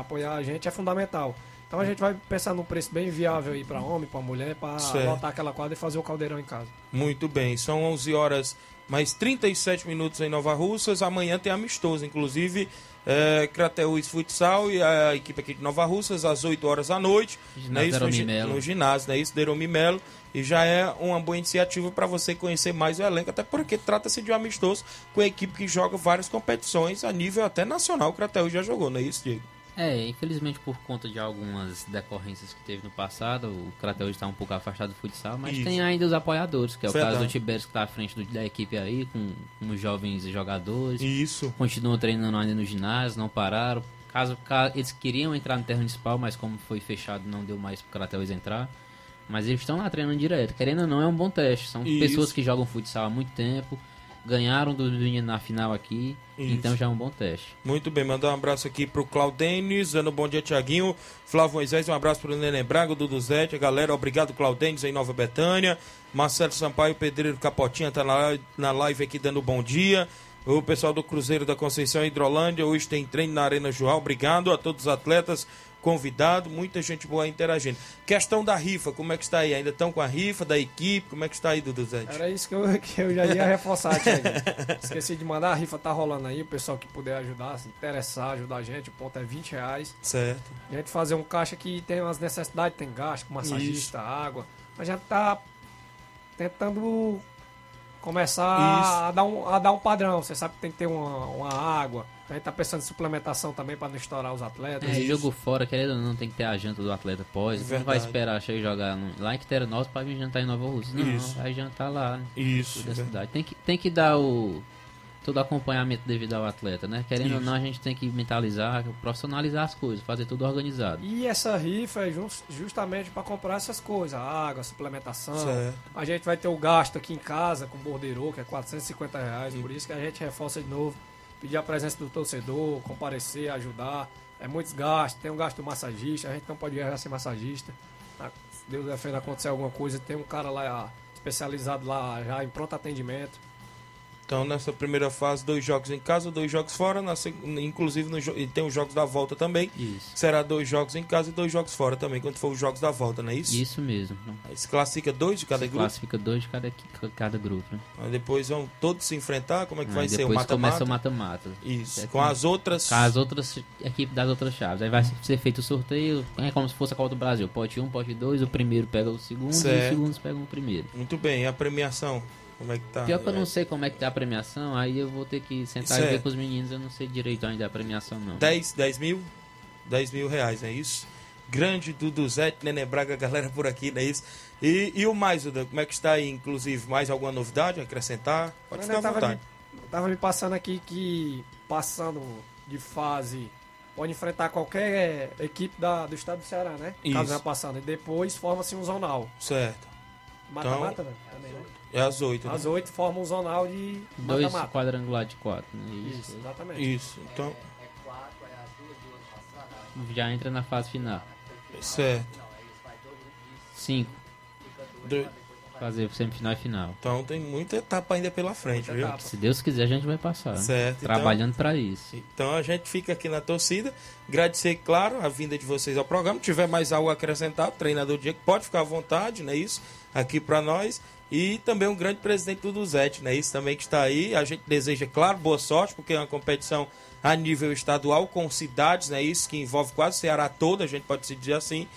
apoiar a gente é fundamental. Então a gente vai pensar num preço bem viável aí para homem, para mulher, para lotar aquela quadra e fazer o caldeirão em casa. Muito bem, são 11 horas mais 37 minutos em Nova Russas. Amanhã tem amistoso, inclusive é, Crateus Futsal e a equipe aqui de Nova Russas às 8 horas da noite. Ginásio né, isso, no, no, ginásio, né? Isso, Deromi Melo. E já é uma boa iniciativa para você conhecer mais o elenco, até porque trata-se de um amistoso com a equipe que joga várias competições a nível até nacional. O Crateus já jogou, não é isso, Diego? É, infelizmente por conta de algumas decorrências que teve no passado, o Cratel está um pouco afastado do futsal, mas Isso. tem ainda os apoiadores, que é o caso do Tibério que está à frente do, da equipe aí, com, com os jovens jogadores. Isso. Continuam treinando ainda no ginásio, não pararam. Caso, caso eles queriam entrar no terra municipal, mas como foi fechado, não deu mais para o Cratel entrar. Mas eles estão lá treinando direto. Querendo ou não, é um bom teste. São Isso. pessoas que jogam futsal há muito tempo ganharam do meninos na final aqui, Isso. então já é um bom teste. Muito bem, mandar um abraço aqui pro Claudenis, dando um bom dia, Tiaguinho, Flávio Moisés, um abraço pro Neném Braga, Dudu Zete, a galera, obrigado Claudenis em Nova Betânia, Marcelo Sampaio, Pedreiro Capotinha tá na, na live aqui dando um bom dia, o pessoal do Cruzeiro da Conceição Hidrolândia, hoje tem treino na Arena Joal, obrigado a todos os atletas, convidado, muita gente boa interagindo. Questão da rifa, como é que está aí? Ainda estão com a rifa da equipe? Como é que está aí, Dudu Zé? Era isso que eu, (laughs) que eu já ia reforçar, Thiago. Esqueci de mandar, a rifa tá rolando aí, o pessoal que puder ajudar, se interessar, ajudar a gente, o ponto é 20 reais. Certo. A gente fazer um caixa que tem umas necessidades, tem gasto, massagista, isso. água. A gente tá tentando começar a dar, um, a dar um padrão. Você sabe que tem que ter uma, uma água, a gente tá pensando em suplementação também para não estourar os atletas. É, jogo fora, querendo ou não, tem que ter a janta do atleta pós. Não vai esperar chegar e jogar no, lá em Quiteranópolis para vir jantar em Nova Rússia. Não, Isso. vai jantar lá. Né? Isso. Da cidade. Tem que, tem que dar o todo acompanhamento devido ao atleta, né? Querendo Isso. ou não, a gente tem que mentalizar, profissionalizar as coisas, fazer tudo organizado. E essa rifa é justamente para comprar essas coisas, água, suplementação. Certo. A gente vai ter o gasto aqui em casa com bordeiro, que é 450 reais, Sim. por isso que a gente reforça de novo pedir a presença do torcedor, comparecer, ajudar. É muito desgaste, tem um gasto do massagista, a gente não pode viajar sem massagista. Ah, se Deus defenda acontecer alguma coisa, tem um cara lá especializado lá já em pronto atendimento. Então, nessa primeira fase, dois jogos em casa, dois jogos fora, na, inclusive no, e tem os jogos da volta também. Isso. Será dois jogos em casa e dois jogos fora também, quando for os jogos da volta, não é isso? Isso mesmo. Aí se classifica dois de cada se grupo? Classifica dois de cada, cada grupo. Né? Aí depois vão todos se enfrentar, como é que Aí vai ser o mata-mata? Começa o mata-mata. Isso, é com as outras... Com as outras equipes das outras chaves. Aí vai ser feito o sorteio, é como se fosse a Copa do Brasil. Pote 1, um, pote 2, o primeiro pega o segundo certo. e os segundos pegam o primeiro. Muito bem, e a premiação? Como é que tá? Pior que eu não sei como é que tá a premiação, aí eu vou ter que sentar isso e ver é. com os meninos, eu não sei direito ainda a premiação não. 10, 10 mil? 10 mil reais, é isso? Grande Dudu Zé, Nenê Braga, galera por aqui, não é isso? E, e o mais, Dudu, como é que está aí, inclusive, mais alguma novidade a acrescentar? Pode ficar à vontade. Me, tava me passando aqui que, passando de fase, pode enfrentar qualquer equipe da, do estado do Ceará, né? Isso. Caso passando. E depois forma-se um zonal. Certo. Mata-mata, então, Também, né? É às oito. Né? Às oito forma um zonal de Dois mata -mata. quadrangular de quatro. Né? Isso. Isso, exatamente. Isso, então... É quatro, é as duas, duas Já entra na fase final. Certo. Cinco. Do... Fazer semifinal e final. Então tem muita etapa ainda pela frente, muita viu? Etapa. Se Deus quiser, a gente vai passar. Certo. Então- Trabalhando então, para isso. Então a gente fica aqui na torcida. Agradecer, claro, a vinda de vocês ao programa. Se tiver mais algo a acrescentar, treinador Diego pode ficar à vontade, não é isso? Aqui para nós e também um grande presidente do Duzete, né? Isso também que está aí. A gente deseja, claro, boa sorte, porque é uma competição a nível estadual com cidades, né? Isso que envolve quase o Ceará todo, a gente pode se dizer assim.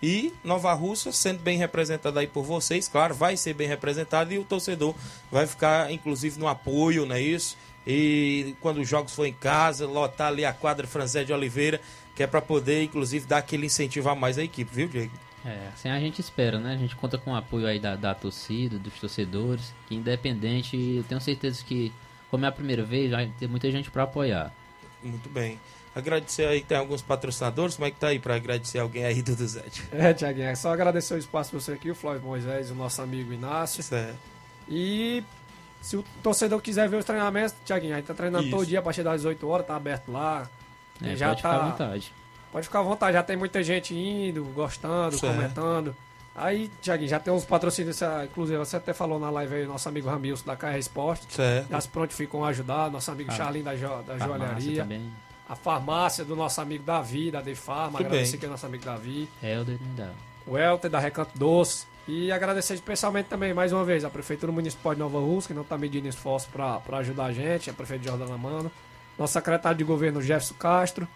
E Nova Russa sendo bem representada aí por vocês, claro, vai ser bem representado e o torcedor vai ficar, inclusive, no apoio, não é isso? E quando os jogos for em casa, lotar ali a quadra Franzé de Oliveira, que é para poder, inclusive, dar aquele incentivo a mais à equipe, viu, Diego? É, assim a gente espera, né? A gente conta com o apoio aí da, da torcida, dos torcedores, que independente, eu tenho certeza que, como é a primeira vez, vai ter muita gente para apoiar. Muito bem. Agradecer aí, tem alguns patrocinadores, como é que tá aí para agradecer alguém aí (laughs) do Duzete? É, Tiaguinho, é só agradecer o espaço para você aqui, o Flávio Moisés, o nosso amigo Inácio. Certo. E se o torcedor quiser ver os treinamentos, Tiaguinho, a gente tá treinando Isso. todo dia a partir das 18 horas, tá aberto lá. É, já pode tá... ficar à vontade. Pode ficar à vontade, já tem muita gente indo, gostando, certo. comentando. Aí, Tiaguinho, já tem uns patrocínios, inclusive você até falou na live aí, nosso amigo Ramilson da KR Esporte. Certo. Já se prontificam a ajudar, nosso amigo ah, Charlin da, jo, da joalharia. a farmácia do nosso amigo Davi, da Defarma, agradecer bem. aqui ao nosso amigo Davi, Helder dá. o Elter da Recanto Doce, e agradecer especialmente também, mais uma vez, a Prefeitura Municipal de Nova Rússia, que não está medindo esforço para ajudar a gente, a prefeita Jordana Mano, nosso secretário de governo Jefferson Castro,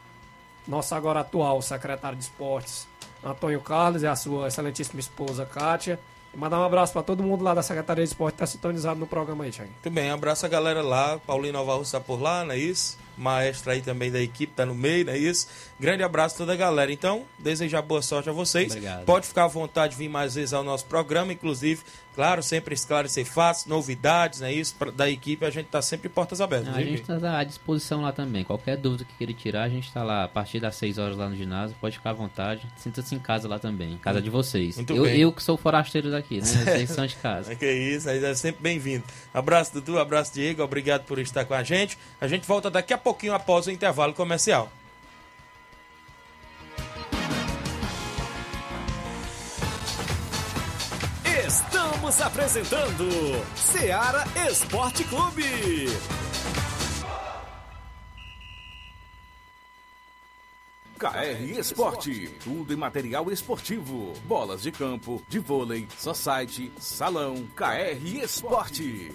nosso agora atual secretário de esportes Antônio Carlos e a sua excelentíssima esposa Kátia. E mandar um abraço para todo mundo lá da Secretaria de Esporte que está sintonizado no programa aí, Thiago. Muito bem, abraço a galera lá. Paulinho Nova Rússia tá por lá, não é isso? Maestra aí também da equipe tá no meio, não é isso? Grande abraço a toda a galera. Então, desejar boa sorte a vocês. Obrigado. Pode ficar à vontade de vir mais vezes ao nosso programa, inclusive, claro, sempre esclarecer fatos, novidades, não é isso? Da equipe, a gente tá sempre portas abertas. A gente está à disposição lá também. Qualquer dúvida que queira tirar, a gente está lá a partir das 6 horas lá no ginásio. Pode ficar à vontade. Sinta-se em casa lá também. Casa de vocês. Muito eu, bem. eu que sou forasteiro daqui, né? Vocês são de casa. É (laughs) que isso, aí é sempre bem-vindo. Abraço, Dudu, abraço, Diego, obrigado por estar com a gente. A gente volta daqui a pouquinho após o intervalo comercial. Estamos apresentando Seara Esporte Clube. KR Esporte, tudo em material esportivo, bolas de campo, de vôlei, society, salão, KR Esporte.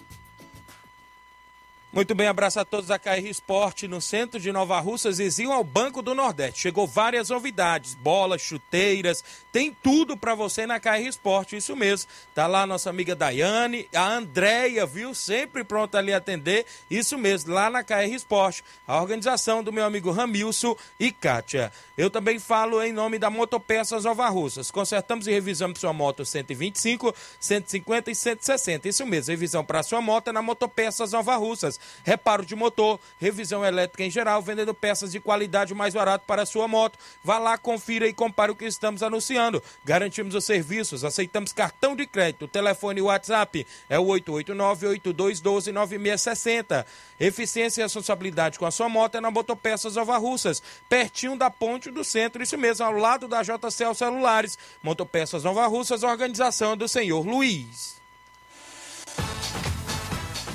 Muito bem, abraço a todos da KR Esporte no centro de Nova Russas, vizinho ao Banco do Nordeste. Chegou várias novidades, bolas, chuteiras, tem tudo pra você na KR Esporte, isso mesmo. Tá lá a nossa amiga Daiane, a Andréia, viu? Sempre pronta a lhe atender, isso mesmo, lá na KR Esporte. A organização do meu amigo Ramilson e Kátia. Eu também falo em nome da Motopeças Nova Russas. Consertamos e revisamos sua moto 125, 150 e 160. Isso mesmo, revisão para sua moto é na Motopeças Nova Russas. Reparo de motor, revisão elétrica em geral, vendendo peças de qualidade mais barato para a sua moto. Vá lá, confira e compare o que estamos anunciando. Garantimos os serviços, aceitamos cartão de crédito. Telefone e WhatsApp é o 889-8212-9660. Eficiência e responsabilidade com a sua moto é na Motopeças Nova Russas, pertinho da ponte do centro, isso mesmo, ao lado da JCL Celulares. Motopeças Nova Russas, organização do senhor Luiz.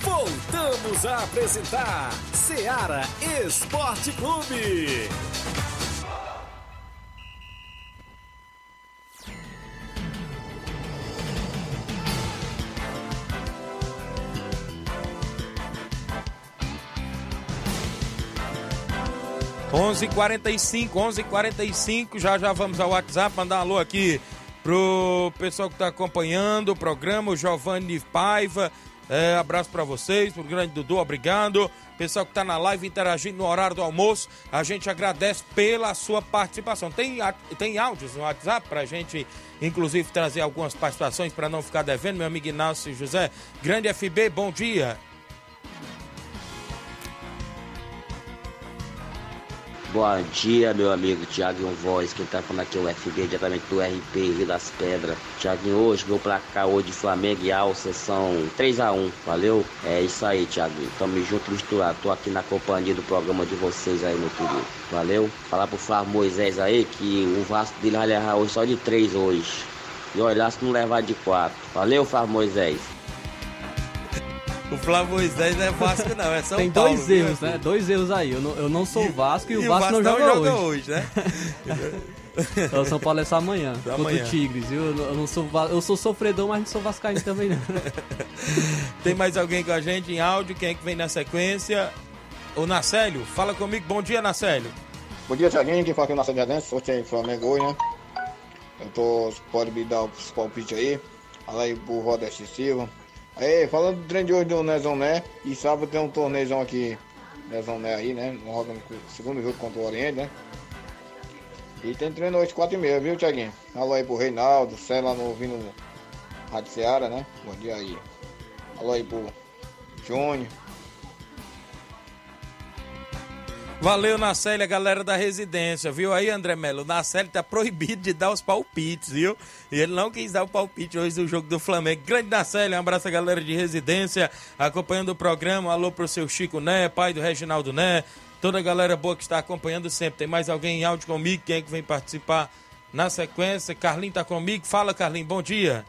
Voltamos a apresentar Seara Esporte Clube. Onze quarenta e cinco, onze quarenta e cinco, já já vamos ao WhatsApp, mandar um alô aqui pro pessoal que está acompanhando o programa, o Giovanni Paiva, é, abraço para vocês, pro grande Dudu, obrigado. Pessoal que está na live interagindo no horário do almoço, a gente agradece pela sua participação. Tem, tem áudios no WhatsApp para a gente, inclusive, trazer algumas participações para não ficar devendo. Meu amigo Inácio José, grande FB, bom dia. Bom dia, meu amigo Tiaguinho Voz. Quem tá falando aqui é o FB, diretamente do RP Rio das Pedras. Tiaguinho, hoje, meu placar hoje de Flamengo e Alça são 3x1, valeu? É isso aí, Tiaguinho. Tamo junto, misturado. Tô aqui na companhia do programa de vocês aí, meu querido. Valeu? Falar pro Flávio Moisés aí que o Vasco dele vai levar hoje só de 3 hoje. E olha lá se não levar de 4. Valeu, Flávio Moisés. O Flávio Moisés não é Vasco, não, é São Tem Paulo. dois viu, erros, né? Dois erros aí. Eu não, eu não sou o Vasco e, o E Vasco, não joga, hoje. né? (laughs) Então, o São Paulo é só amanhã. Só contra amanhã. o Tigres. viu? Eu, não- eu não sou, eu sou sofredor, mas não sou vascaíno também, não. (laughs) Tem mais alguém com a gente em áudio? Quem é que vem na sequência? O Nacélio, fala comigo. Bom dia, Nacélio. Bom dia, Thiaguinho. Quem fala aqui é o Nossa Diadente, sorte aí Flamengo hoje, né? Eu tô. Pode me dar os palpites aí. Fala aí pro Rodeste Silva. Aí, falando do treino de hoje do Nezão Né. E sábado tem um torneizão aqui, Nezão Né aí, né? No segundo jogo contra o Oriente, né? E tem treino hoje 4 e meia, viu, Thiaguinho? Alô aí pro Reinaldo, Sé lá no ouvindo Rádio Seara, né? Bom dia aí. Alô aí pro Júnior. Valeu, Nacélia, galera da residência, viu aí, André Melo? Nacélia tá proibido de dar os palpites, viu? E ele não quis dar o palpite hoje do jogo do Flamengo. Grande Nacélia, um abraço a galera de residência, acompanhando o programa. Alô pro seu Chico Né, pai do Reginaldo Né, toda a galera boa que está acompanhando sempre. Tem mais alguém em áudio comigo? Quem é que vem participar na sequência? Carlinho tá comigo. Fala, Carlinho, bom dia.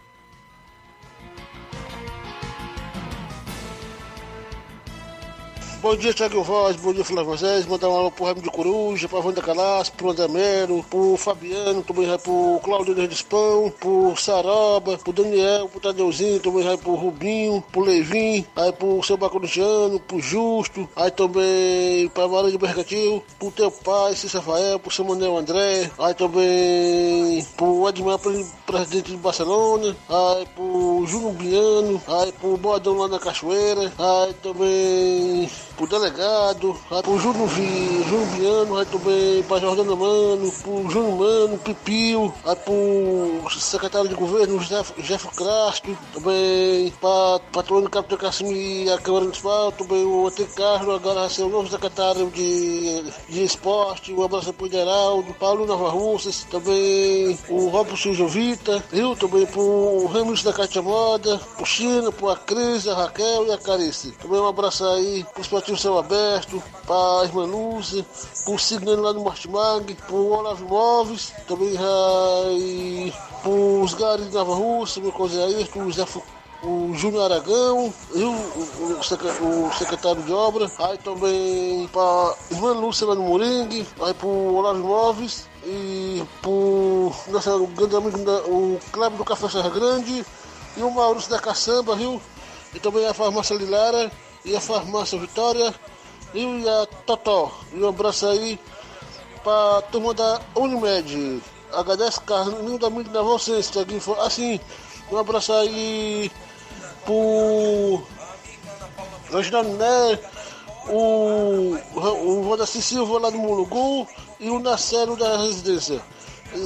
Bom dia, Thiago Voz, bom dia, Flávio Moisés. Mandar um alô pro Raimundo de Coruja, pra Wanda Calas, pro André Melo, pro Fabiano, também vai pro Claudio de Dispão, pro Saroba, pro Daniel, pro Tadeuzinho, também vai pro Rubinho, pro Levin, aí pro seu Bacoruciano, pro Justo, aí também pra de Mercantil, pro teu pai, Cícero Rafael, pro seu Manuel André, aí também pro Edmar, presidente de Barcelona, aí pro Júnior Biano, aí pro Boadão lá na Cachoeira, aí também pro delegado, aí pro Júnior Vi, Júnior Biano, aí também pra Jordana Mano, pro Júnior Mano, Pipio, aí pro secretário de governo, Jeff, Jeff Crasto, também pra patrônio Capitão Cassimo e a Câmara Municipal, também o Ante Carlos, agora vai ser o novo secretário de, de esporte, um abraço pro Geraldo, Paulo Nova Russas, também o Robson Jovita, viu? Também pro Ramos da Cátia Moda, pro China, pro Cris, a Raquel e a Carice. Também um abraço aí pros Patinhos Céu Aberto, pra irmã Lúcia, pro Signano lá no Martimag, pro Olavo Móveis, também aí pros Garis de Nova Rússia, meu aí, pro Zé Fu- o Júnior Aragão, viu? O, o secre- o secretário de obra, aí também para irmã Lúcia lá no Moringue, aí pro Olavo Móveis e pro nosso grande amigo, o Cláudio do Café Serra Grande e o Maurício da Caçamba, viu? E também a farmácia Lilara e a farmácia Vitória e a Totó. E um abraço aí pra turma da Unimed. Agradece Carlinho da Mídia da vocês, Tiaguinho. Assim, um abraço aí pro Reginaldo Né, o, o Rodaci Silva lá do Mulugu e o Nacero da residência.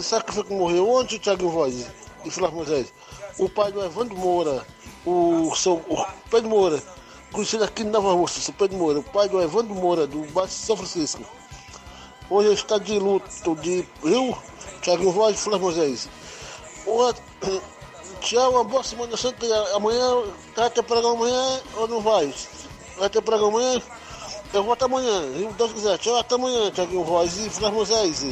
Sabe que foi que morreu ontem, Thiago Voz e Flávio Moisés? O pai do Evandro Moura, o, seu, o Pedro Moura, conhecido aqui em Nova Rússia, seu Pedro Moura, o pai do Evandro Moura, do bairro de São Francisco. Hoje está de luto de Rio, Thiago Voz e Flávio Moisés. Ô, Tchau, (clears throat) uma boa semana santa. Amanhã vai ter programa amanhã ou não vai? Vai ter programa amanhã? Eu vou até amanhã, se Deus quiser. Tchau, até amanhã, Thiago Voz e Flávio Moisés.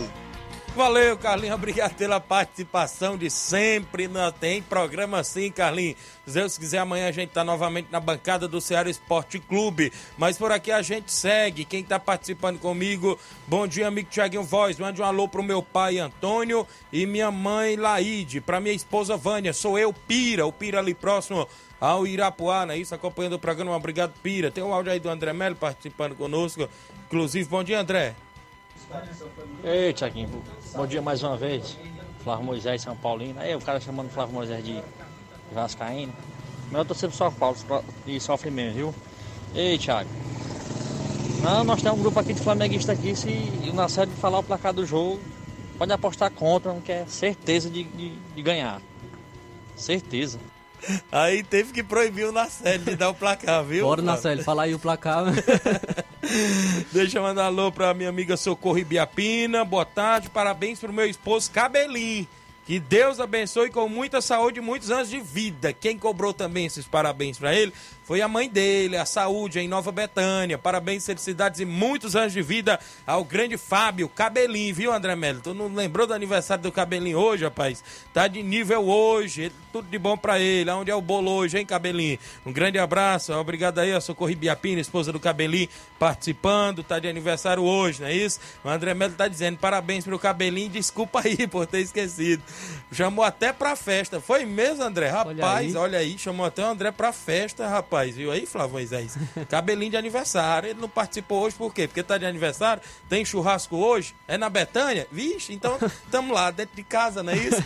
Valeu, Carlinhos. Obrigado pela participação de sempre. Não tem programa assim, Carlinhos. Se Deus quiser, amanhã a gente tá novamente na bancada do Ceará Esporte Clube. Mas por aqui a gente segue. Quem tá participando comigo, bom dia, amigo Tiaguinho Voz. Mande um alô pro meu pai Antônio e minha mãe Laide. Pra minha esposa Vânia. Sou eu, Pira. O Pira ali próximo ao Irapuá, não é isso? Acompanhando o programa. Obrigado, Pira. Tem um áudio aí do André Melo participando conosco. Inclusive, bom dia, André. Ei, Tiaguinho, bom dia mais uma vez. Flávio Moisés, São Paulino. Aí o cara chamando Flávio Moisés de Vascaíno. Mas eu tô sempre São Paulo e sofre mesmo, viu? Ei, Thiago. Não, nós temos um grupo aqui de flamenguista aqui. Se o de falar o placar do jogo, pode apostar contra, não quer certeza de, de, de ganhar. Certeza. Aí teve que proibir o Nacelle de dar o placar, viu? Bora, Nacelle, fala aí o placar. (laughs) (laughs) Deixa eu mandar alô pra minha amiga Socorro Ibiapina. Boa tarde, parabéns pro meu esposo Cabelinho. Que Deus abençoe com muita saúde e muitos anos de vida. Quem cobrou também esses parabéns pra ele foi a mãe dele, a saúde em Nova Betânia. Parabéns, felicidades e muitos anos de vida ao grande Fábio Cabelinho, viu, André Melo? Tu não lembrou do aniversário do Cabelinho hoje, rapaz? Tá de nível hoje. Tudo de bom pra ele. Aonde é o bolo hoje, hein, Cabelinho? Um grande abraço. Obrigado aí a Socorro Biapina, esposa do Cabelinho, participando. Tá de aniversário hoje, não é isso? O André Melo tá dizendo parabéns pro Cabelinho. Desculpa aí (laughs) por ter esquecido. Chamou até pra festa. Foi mesmo, André? Rapaz, olha aí, olha aí chamou até o André pra festa, rapaz. Viu aí, Flávio Moisés? Cabelinho de aniversário. Ele não participou hoje por quê? Porque tá de aniversário, tem churrasco hoje, é na Betânia? Vixe, então tamo lá, dentro de casa, não é isso?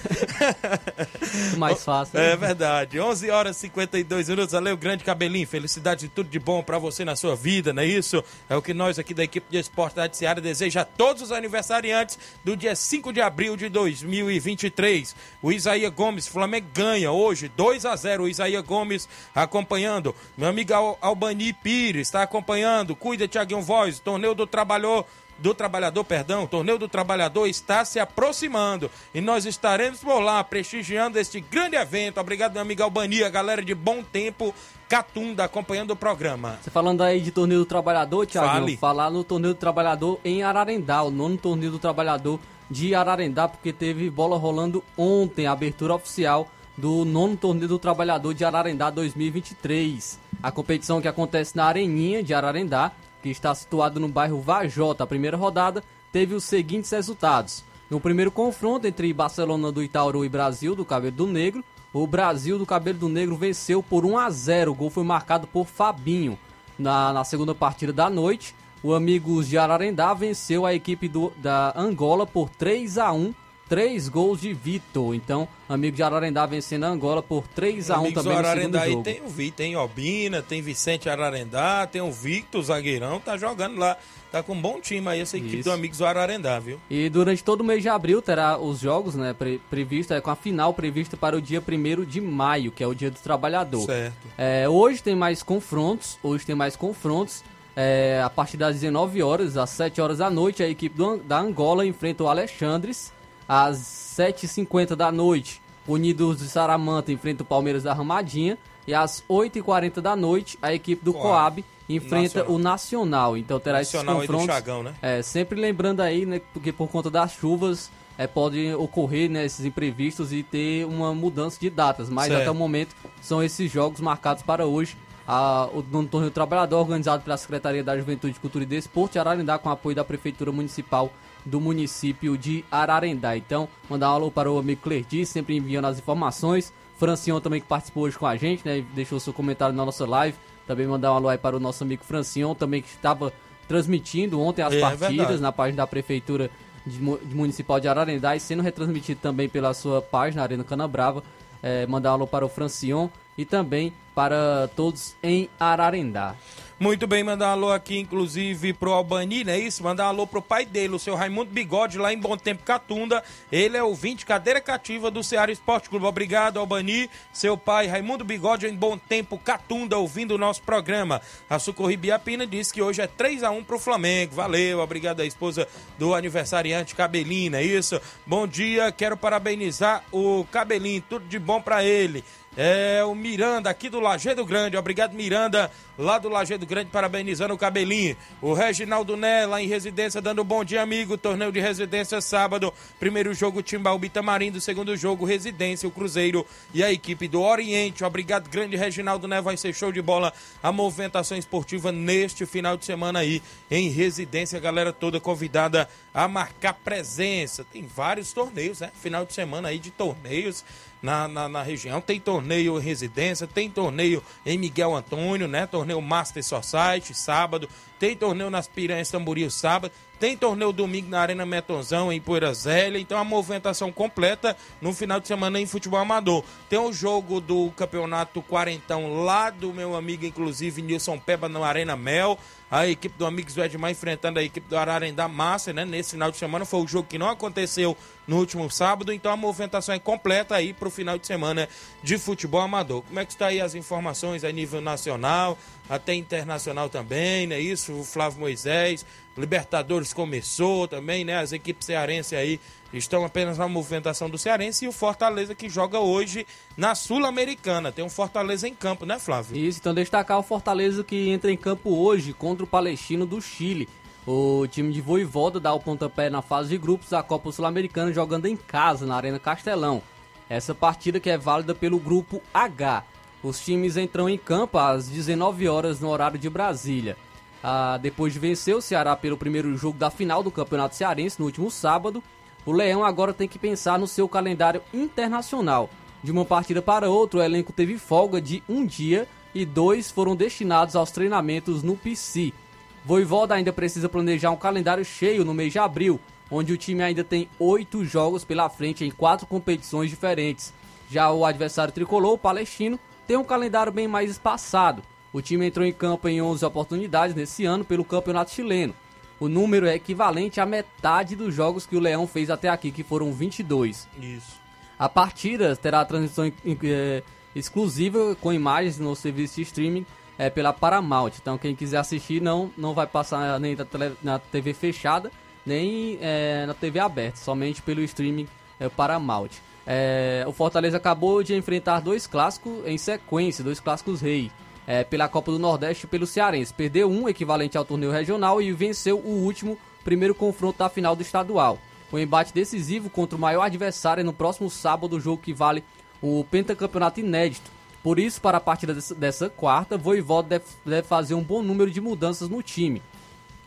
(laughs) Mais fácil. É verdade. 11 horas e 52 minutos. Valeu, grande cabelinho. Felicidade e tudo de bom pra você na sua vida, não é isso? É o que nós aqui da equipe de esporte da Seara deseja a todos os aniversariantes do dia 5 de abril de 2023. O Isaías Gomes, Flamengo ganha hoje 2 a 0 O Isaías Gomes acompanhando. Meu amigo Al Albani Pires está acompanhando. Cuida, Tiaguinho Voz. Torneio do Trabalhador do Trabalhador, perdão, o Torneio do Trabalhador está se aproximando e nós estaremos por lá prestigiando este grande evento. Obrigado, meu amigo Albania, galera de Bom Tempo, Catunda, acompanhando o programa. Você falando aí de Torneio do Trabalhador, Thiago, falar no Torneio do Trabalhador em Ararendá, o nono Torneio do Trabalhador de Ararendá, porque teve bola rolando ontem, abertura oficial do nono Torneio do Trabalhador de Ararendá 2023. A competição que acontece na Areninha de Ararendá que está situado no bairro Vajota. A primeira rodada teve os seguintes resultados. No primeiro confronto entre Barcelona do Itaúru e Brasil do Cabelo do Negro, o Brasil do Cabelo do Negro venceu por 1 a 0. O gol foi marcado por Fabinho. Na, na segunda partida da noite, o Amigos de Ararendá venceu a equipe do, da Angola por 3 a 1 três gols de Vitor. Então, amigo de Ararendá vencendo a Angola por 3 a 1 Amigos também no Ararendá segundo jogo. aí tem o Vitor, tem Obina, tem Vicente Ararendá, tem o Victor, zagueirão, tá jogando lá. Tá com um bom time aí essa equipe Isso. do Amigos do Ararendá, viu? E durante todo o mês de abril terá os jogos, né, pre previsto, é, com a final prevista para o dia 1 de maio, que é o dia do trabalhador. Certo. É, hoje tem mais confrontos, hoje tem mais confrontos. É, a partir das 19 horas, às 7 horas da noite, a equipe do, da Angola enfrenta o Alexandres às 7h50 da noite, Unidos de Saramanta enfrenta o Palmeiras da Ramadinha. E às 8h40 da noite, a equipe do Coab, Coab enfrenta Nacional. o Nacional. Então terá Nacional esses confrontos. Chagão, né? É, sempre lembrando aí, né, porque por conta das chuvas é, pode ocorrer né, esses imprevistos e ter uma mudança de datas. Mas certo. até o momento são esses jogos marcados para hoje. A, o, no Torneio Trabalhador, organizado pela Secretaria da Juventude, Cultura e Desporto de Ararindá, com apoio da Prefeitura Municipal do município de Ararendá. Então, mandar um alô para o amigo Clerdi, sempre enviando as informações. Francion também que participou hoje com a gente, né? Deixou seu comentário na nossa live. Também mandar um alô aí para o nosso amigo Francion, também que estava transmitindo ontem as é, partidas é na página da Prefeitura de, de Municipal de Ararendá e sendo retransmitido também pela sua página Arena Canabrava. É, mandar um alô para o Francion e também para todos em Ararendá. Muito bem, mandar um alô aqui, inclusive, pro Albani, não é isso? Mandar um alô pro pai dele, o seu Raimundo Bigode, lá em Bom Tempo Catunda. Ele é o 20 cadeira cativa do Ceará Esporte Clube. Obrigado, Albani. Seu pai, Raimundo Bigode, em Bom Tempo Catunda, ouvindo o nosso programa. A Socorri Biapina disse que hoje é 3 a 1 pro Flamengo. Valeu, obrigado à esposa do aniversariante Cabelina, é isso? Bom dia, quero parabenizar o Cabelinho, tudo de bom para ele. É o Miranda aqui do Lajeado Grande. Obrigado, Miranda, lá do Lajeado Grande, parabenizando o cabelinho. O Reginaldo Né, lá em residência, dando bom dia, amigo. Torneio de residência sábado. Primeiro jogo, Timbaúba Tamarindo. Segundo jogo, residência, o Cruzeiro e a equipe do Oriente. Obrigado, grande Reginaldo Né. Vai ser show de bola a movimentação esportiva neste final de semana aí em residência. Galera toda convidada a marcar presença. Tem vários torneios, né? Final de semana aí de torneios na, na, na, região. Tem torneio em residência, tem torneio em Miguel Antônio, né? Torneio Master Society, sábado. Tem torneio nas Piranhas Tamboril, sábado. Tem torneio domingo na Arena Metonzão, em Poeira Zélia. Então, a movimentação completa no final de semana em futebol amador. Tem o jogo do Campeonato Quarentão lá do meu amigo, inclusive, Nilson Peba, na Arena Mel a equipe do Amigos do Edmar enfrentando a equipe do Ararendá Massa, né? Nesse final de semana foi o jogo que não aconteceu no último sábado, então a movimentação é completa aí para o final de semana de futebol amador. Como é que está aí as informações a nível nacional, até internacional também, né? Isso, o Flávio Moisés, Libertadores começou também, né? As equipes cearenses aí estão apenas na movimentação do Cearense e o Fortaleza que joga hoje na Sul-Americana. Tem um Fortaleza em campo, né, Flávio? Isso, então destacar o Fortaleza que entra em campo hoje contra o Palestino do Chile. O time de Voivoda dá o pontapé na fase de grupos da Copa Sul-Americana jogando em casa, na Arena Castelão. Essa partida que é válida pelo grupo H. Os times entram em campo às 19 horas no horário de Brasília. Ah, depois de vencer o Ceará pelo primeiro jogo da final do Campeonato Cearense no último sábado, o Leão agora tem que pensar no seu calendário internacional. De uma partida para outra, o elenco teve folga de um dia e dois foram destinados aos treinamentos no PC. Voivoda ainda precisa planejar um calendário cheio no mês de abril, onde o time ainda tem oito jogos pela frente em quatro competições diferentes. Já o adversário tricolor, o palestino, tem um calendário bem mais espaçado. O time entrou em campo em 11 oportunidades nesse ano pelo campeonato chileno. O número é equivalente à metade dos jogos que o Leão fez até aqui, que foram 22. Isso. A partida terá a transmissão é, exclusiva com imagens no serviço de streaming é, pela Paramount. Então quem quiser assistir não, não vai passar nem na, tele, na TV fechada, nem é, na TV aberta, somente pelo streaming é, Paramount. É, o Fortaleza acabou de enfrentar dois clássicos em sequência, dois clássicos rei. É, pela Copa do Nordeste e pelo Cearense. Perdeu um equivalente ao torneio regional e venceu o último primeiro confronto da final do estadual. O embate decisivo contra o maior adversário no próximo sábado, jogo que vale o pentacampeonato inédito. Por isso, para a partida dessa, quarta, Voivoda deve, deve fazer um bom número de mudanças no time.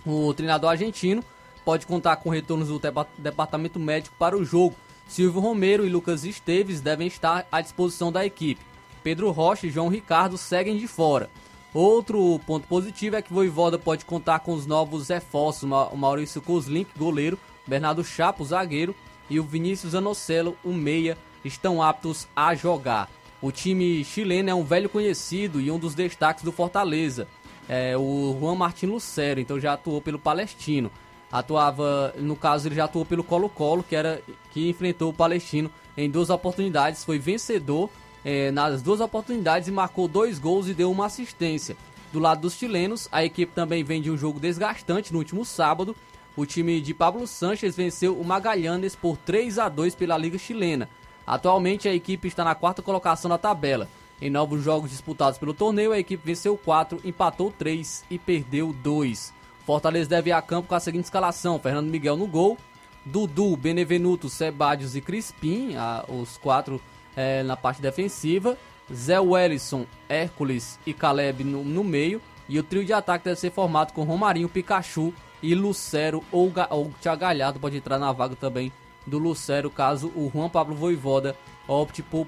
O treinador argentino pode contar com retornos do departamento médico para o jogo. Silvio Romero e Lucas Esteves devem estar à disposição da equipe. Pedro Rocha e João Ricardo seguem de fora. Outro ponto positivo é que Voivoda pode contar com os novos reforços, o Maurício Kozlink, goleiro, Bernardo Chapo, zagueiro, e o Vinícius Anocelo, o meia, estão aptos a jogar. O time chileno é um velho conhecido e um dos destaques do Fortaleza. É o Juan Martin Lucero, então já atuou pelo Palestino. Atuava, no caso, ele já atuou pelo Colo-Colo, que era que enfrentou o Palestino em duas oportunidades, foi vencedor é, nas duas oportunidades e marcou dois gols e deu uma assistência. Do lado dos chilenos, a equipe também vem de um jogo desgastante no último sábado. O time de Pablo Sanches venceu o Magalhães por 3 a 2 pela Liga Chilena. Atualmente a equipe está na quarta colocação na tabela. Em novos jogos disputados pelo torneio, a equipe venceu 4, empatou 3 e perdeu 2. Fortaleza deve ir a campo com a seguinte escalação: Fernando Miguel no gol, Dudu, Benevenuto, Sebadios e Crispim, a, os quatro é, na parte defensiva, Zé Wellison, Hércules e Caleb no, no, meio, e o trio de ataque deve ser formado com Romarinho, Pikachu e Lucero ou, ou Thiago Galhardo pode entrar na vaga também do Lucero, caso o Juan Pablo Voivoda opte por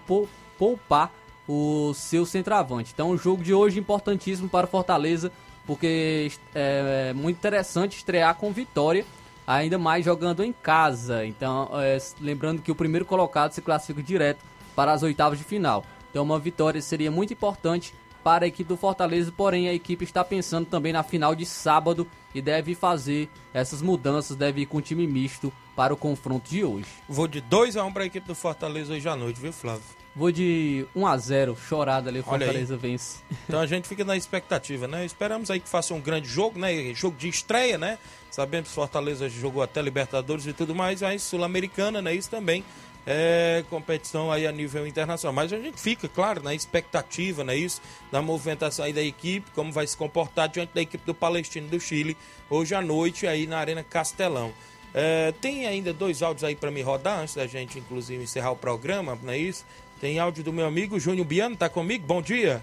poupar o seu centroavante. Então, o jogo de hoje importantíssimo para o Fortaleza, porque é, é muito interessante estrear com vitória, ainda mais jogando em casa. Então, é, lembrando que o primeiro colocado se classifica direto para as oitavas de final. Então, uma vitória seria muito importante para a equipe do Fortaleza, porém a equipe está pensando também na final de sábado e deve fazer essas mudanças, deve ir com um time misto para o confronto de hoje. Vou de 2 a 1 um para a equipe do Fortaleza hoje à noite, viu, Flávio? Vou de 1 a 0 chorada ali, o Fortaleza vence. (laughs) Então a gente fica na expectativa, né? Esperamos aí que faça um grande jogo, né? Jogo de estreia, né? Sabemos que Fortaleza jogou até Libertadores e tudo mais, mas Sul-Americana, né? Isso também é, competição aí a nível internacional. Mas a gente fica, claro, na expectativa, né, isso, da movimentação aí da equipe, como vai se comportar diante da equipe do Palestino do Chile, hoje à noite aí na Arena Castelão. É, tem ainda dois áudios aí para me rodar, antes da gente, inclusive, encerrar o programa, não é isso? Tem áudio do meu amigo Júnior Biano, tá comigo? Bom dia.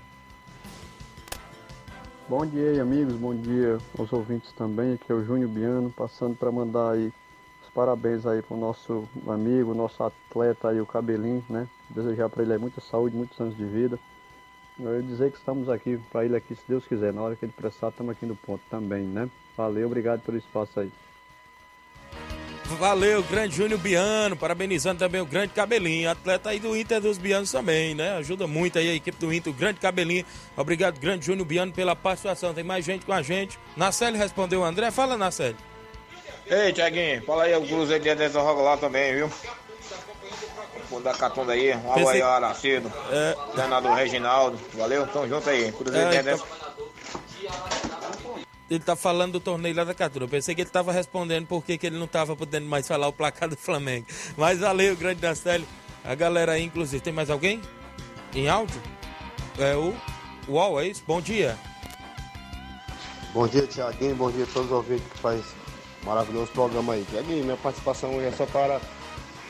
Bom dia amigos, bom dia aos ouvintes também. Aqui é o Júnior Biano, passando para mandar aí parabéns aí pro nosso amigo, nosso atleta aí, o Cabelinho, né? Desejar para ele aí muita saúde, muitos anos de vida. Eu dizer que estamos aqui para ele aqui, se Deus quiser. Na hora que ele precisar, estamos aqui no ponto também, né? Valeu, obrigado pelo espaço aí. Valeu, grande Júnior Biano, parabenizando também o grande Cabelinho, atleta aí do Inter dos Bianos também, né? Ajuda muito aí a equipe do Inter, o grande Cabelinho. Obrigado, grande Júnior Biano, pela participação. Tem mais gente com a gente. Nacelle respondeu André. Fala, Nacelle. Ei, Tiaguinho, fala aí o Cruzeiro de Atenção Roga lá também, viu? Vou dar catunda aí, um alô aí, Aracido, é... senador Reginaldo, valeu, tamo junto aí, Cruzeiro é, de Atenção. Ele tá falando do torneio lá da Catura. Pensei que ele tava respondendo porque que ele não tava podendo mais falar o placar do Flamengo. Mas valeu, grande Nastelio. A galera aí, inclusive, tem mais alguém? Em áudio? É o UOL, é isso? Bom dia. Bom dia, Tiaguinho. Bom dia a todos os ouvintes que faz Maravilhoso programa aí. Tiaguinho, minha participação é só para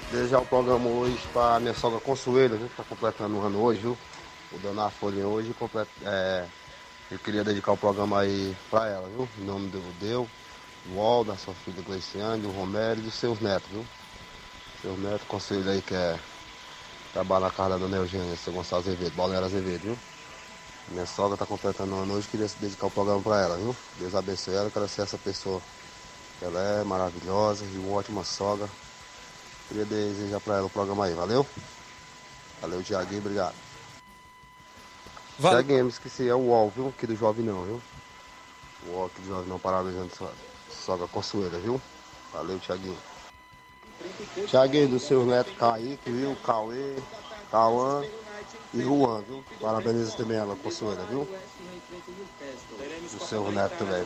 desejar o programa hoje para minha sogra Consuelo? Que tá completando o ano hoje, viu? O Dona Folha hoje. Complet... É... Eu queria dedicar o programa aí para ela, viu? Em nome do Deu, do Wall, da sua filha Gleiciane, do Romero e dos seus netos, viu? Seus netos, conselho aí que é trabalha na casa da Dona Eugênia, seu Gonçalo Azevedo, Balneário Azevedo, viu? Minha sogra tá completando o ano hoje, queria dedicar o programa para ela, viu? Deus abençoe ela, quero ser essa pessoa ela é maravilhosa e uma ótima sogra. Queria desejar para ela o programa aí, valeu? Valeu, Tiaguinho, obrigado. Val... Tiaguinho, me esqueci, é o UOL, viu? Aqui do Jovem não, viu? O UOL aqui do Jovem não, parabenizando sua sogra Consuela, viu? Valeu, Tiaguinho. Tiaguinho, do seu neto Kaique, viu? Cauê, Cauã e Juan, viu? Parabenizo também ela, Consuela, viu? O seu neto também.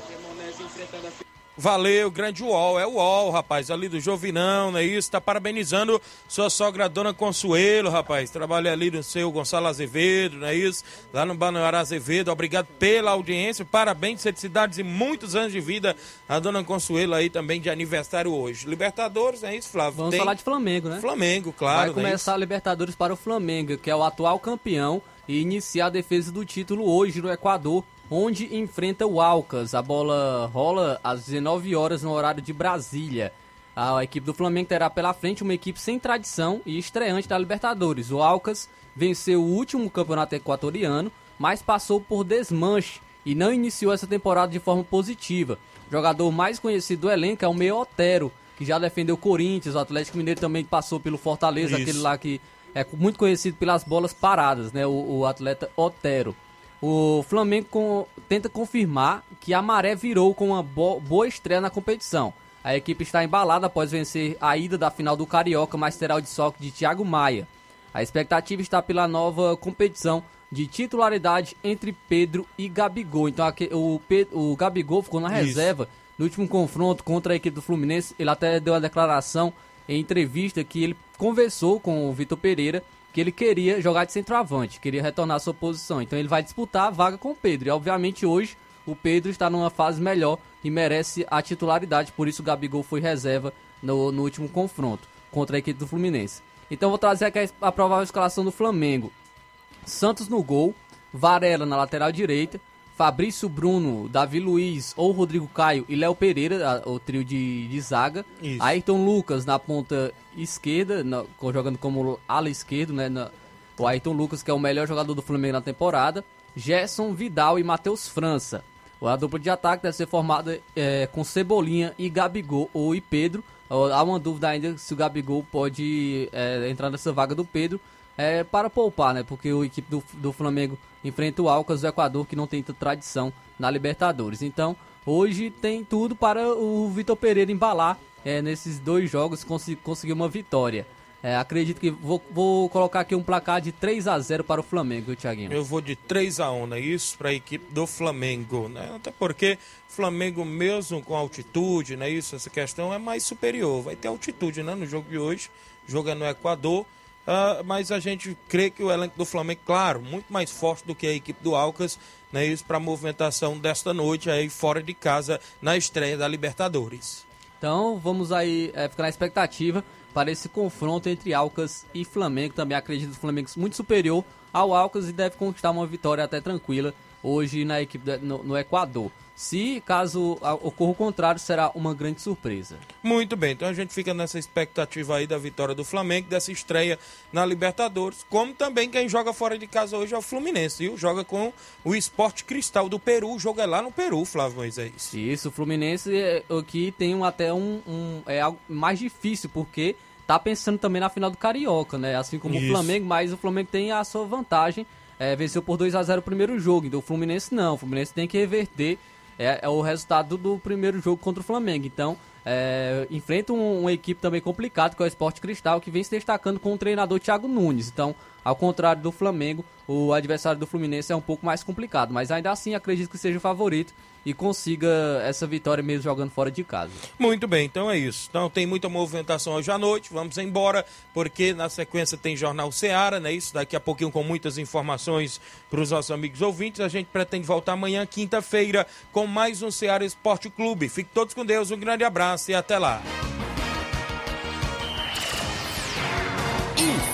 Valeu, grande UOL, é o UOL, rapaz, ali do Jovinão, não é isso? Tá parabenizando sua sogra Dona Consuelo, rapaz. Trabalha ali no seu Gonçalo Azevedo, não é isso? Lá no Balneário Azevedo. Obrigado pela audiência, parabéns, felicidades e muitos anos de vida a Dona Consuelo aí também de aniversário hoje. Libertadores, não é isso, Flávio? Vamos Tem... falar de Flamengo, né? Flamengo, claro. Vai é começar a Libertadores para o Flamengo, que é o atual campeão, e iniciar a defesa do título hoje no Equador, onde enfrenta o Alcas. A bola rola às 19 horas no horário de Brasília. A equipe do Flamengo terá pela frente uma equipe sem tradição e estreante da Libertadores. O Alcas venceu o último campeonato equatoriano, mas passou por desmanche e não iniciou essa temporada de forma positiva. O jogador mais conhecido do elenco é o Meio Otero, que já defendeu o Corinthians, o Atlético Mineiro também passou pelo Fortaleza, Isso. aquele lá que é muito conhecido pelas bolas paradas, né? O, o atleta Otero. O Flamengo com- tenta confirmar que a maré virou com uma bo- boa estreia na competição. A equipe está embalada após vencer a ida da final do Carioca, mas terá o desfalque de Thiago Maia. A expectativa está pela nova competição de titularidade entre Pedro e Gabigol. Então aque- o, Pe- o Gabigol ficou na Isso. reserva no último confronto contra a equipe do Fluminense. Ele até deu uma declaração em entrevista que ele conversou com o Vitor Pereira que ele queria jogar de centroavante, queria retornar à sua posição. Então ele vai disputar a vaga com o Pedro. E obviamente hoje o Pedro está numa fase melhor e merece a titularidade, por isso o Gabigol foi reserva no, no último confronto contra a equipe do Fluminense. Então vou trazer aqui a, provável escalação do Flamengo. Santos no gol, Varela na lateral direita, Fabrício Bruno, Davi Luiz ou Rodrigo Caio e Léo Pereira, a- o trio de, de zaga. Isso. Ayrton Lucas na ponta esquerda, na- jogando como ala esquerdo, né? na- o Ayrton Lucas, que é o melhor jogador do Flamengo na temporada. Gerson Vidal e Matheus França. A dupla de ataque deve ser formada é, com Cebolinha e Gabigol ou e Pedro. Há uma dúvida ainda se o Gabigol pode é, entrar nessa vaga do Pedro é, para poupar, né? Porque o equipe do, do Flamengo enfrenta o Alcas do Equador, que não tem tradição na Libertadores. Então, hoje tem tudo para o Vitor Pereira embalar é, nesses dois jogos e conseguir uma vitória. É, acredito que vou, vou colocar aqui um placar de 3 a 0 para o Flamengo, Thiaguinho? Eu vou de 3 a 1 não é isso? Para a equipe do Flamengo, né? Até porque Flamengo, mesmo com altitude, né? Isso, essa questão é mais superior. Vai ter altitude, né? No jogo de hoje, é no Equador. Ah, mas a gente crê que o elenco do Flamengo, claro, muito mais forte do que a equipe do Alcas, né? Isso para a movimentação desta noite aí fora de casa na estreia da Libertadores. Então vamos aí é, ficar na expectativa para esse confronto entre Alcas e Flamengo. Também acredito que o Flamengo muito superior ao Alcas e deve conquistar uma vitória até tranquila hoje na equipe no, no Equador. Se caso ocorra o contrário, será uma grande surpresa. Muito bem, então a gente fica nessa expectativa aí da vitória do Flamengo, dessa estreia na Libertadores, como também quem joga fora de casa hoje é o Fluminense, viu? Joga com o Esporte Cristal do Peru, o jogo é lá no Peru, Flávio Moisés. Isso, o Fluminense é, aqui tem um, até um, um- é algo mais difícil, porque tá pensando também na final do Carioca, né? Assim como Isso. o Flamengo, mas o Flamengo tem a sua vantagem. É, venceu por 2 a 0 o primeiro jogo, então o Fluminense não. O Fluminense tem que reverter é, é o resultado do primeiro jogo contra o Flamengo. Então, é, enfrenta um- uma equipe também complicada, que é o Esporte Cristal, que vem se destacando com o treinador Thiago Nunes. Então, ao contrário do Flamengo, o adversário do Fluminense é um pouco mais complicado. Mas ainda assim, acredito que seja o favorito e consiga essa vitória mesmo jogando fora de casa. Muito bem, então é isso. Então tem muita movimentação hoje à noite, vamos embora, porque na sequência tem Jornal Seara, né? Isso daqui a pouquinho com muitas informações para os nossos amigos ouvintes. A gente pretende voltar amanhã, quinta-feira, com mais um Seara Esporte Clube. Fiquem todos com Deus, um grande abraço e até lá.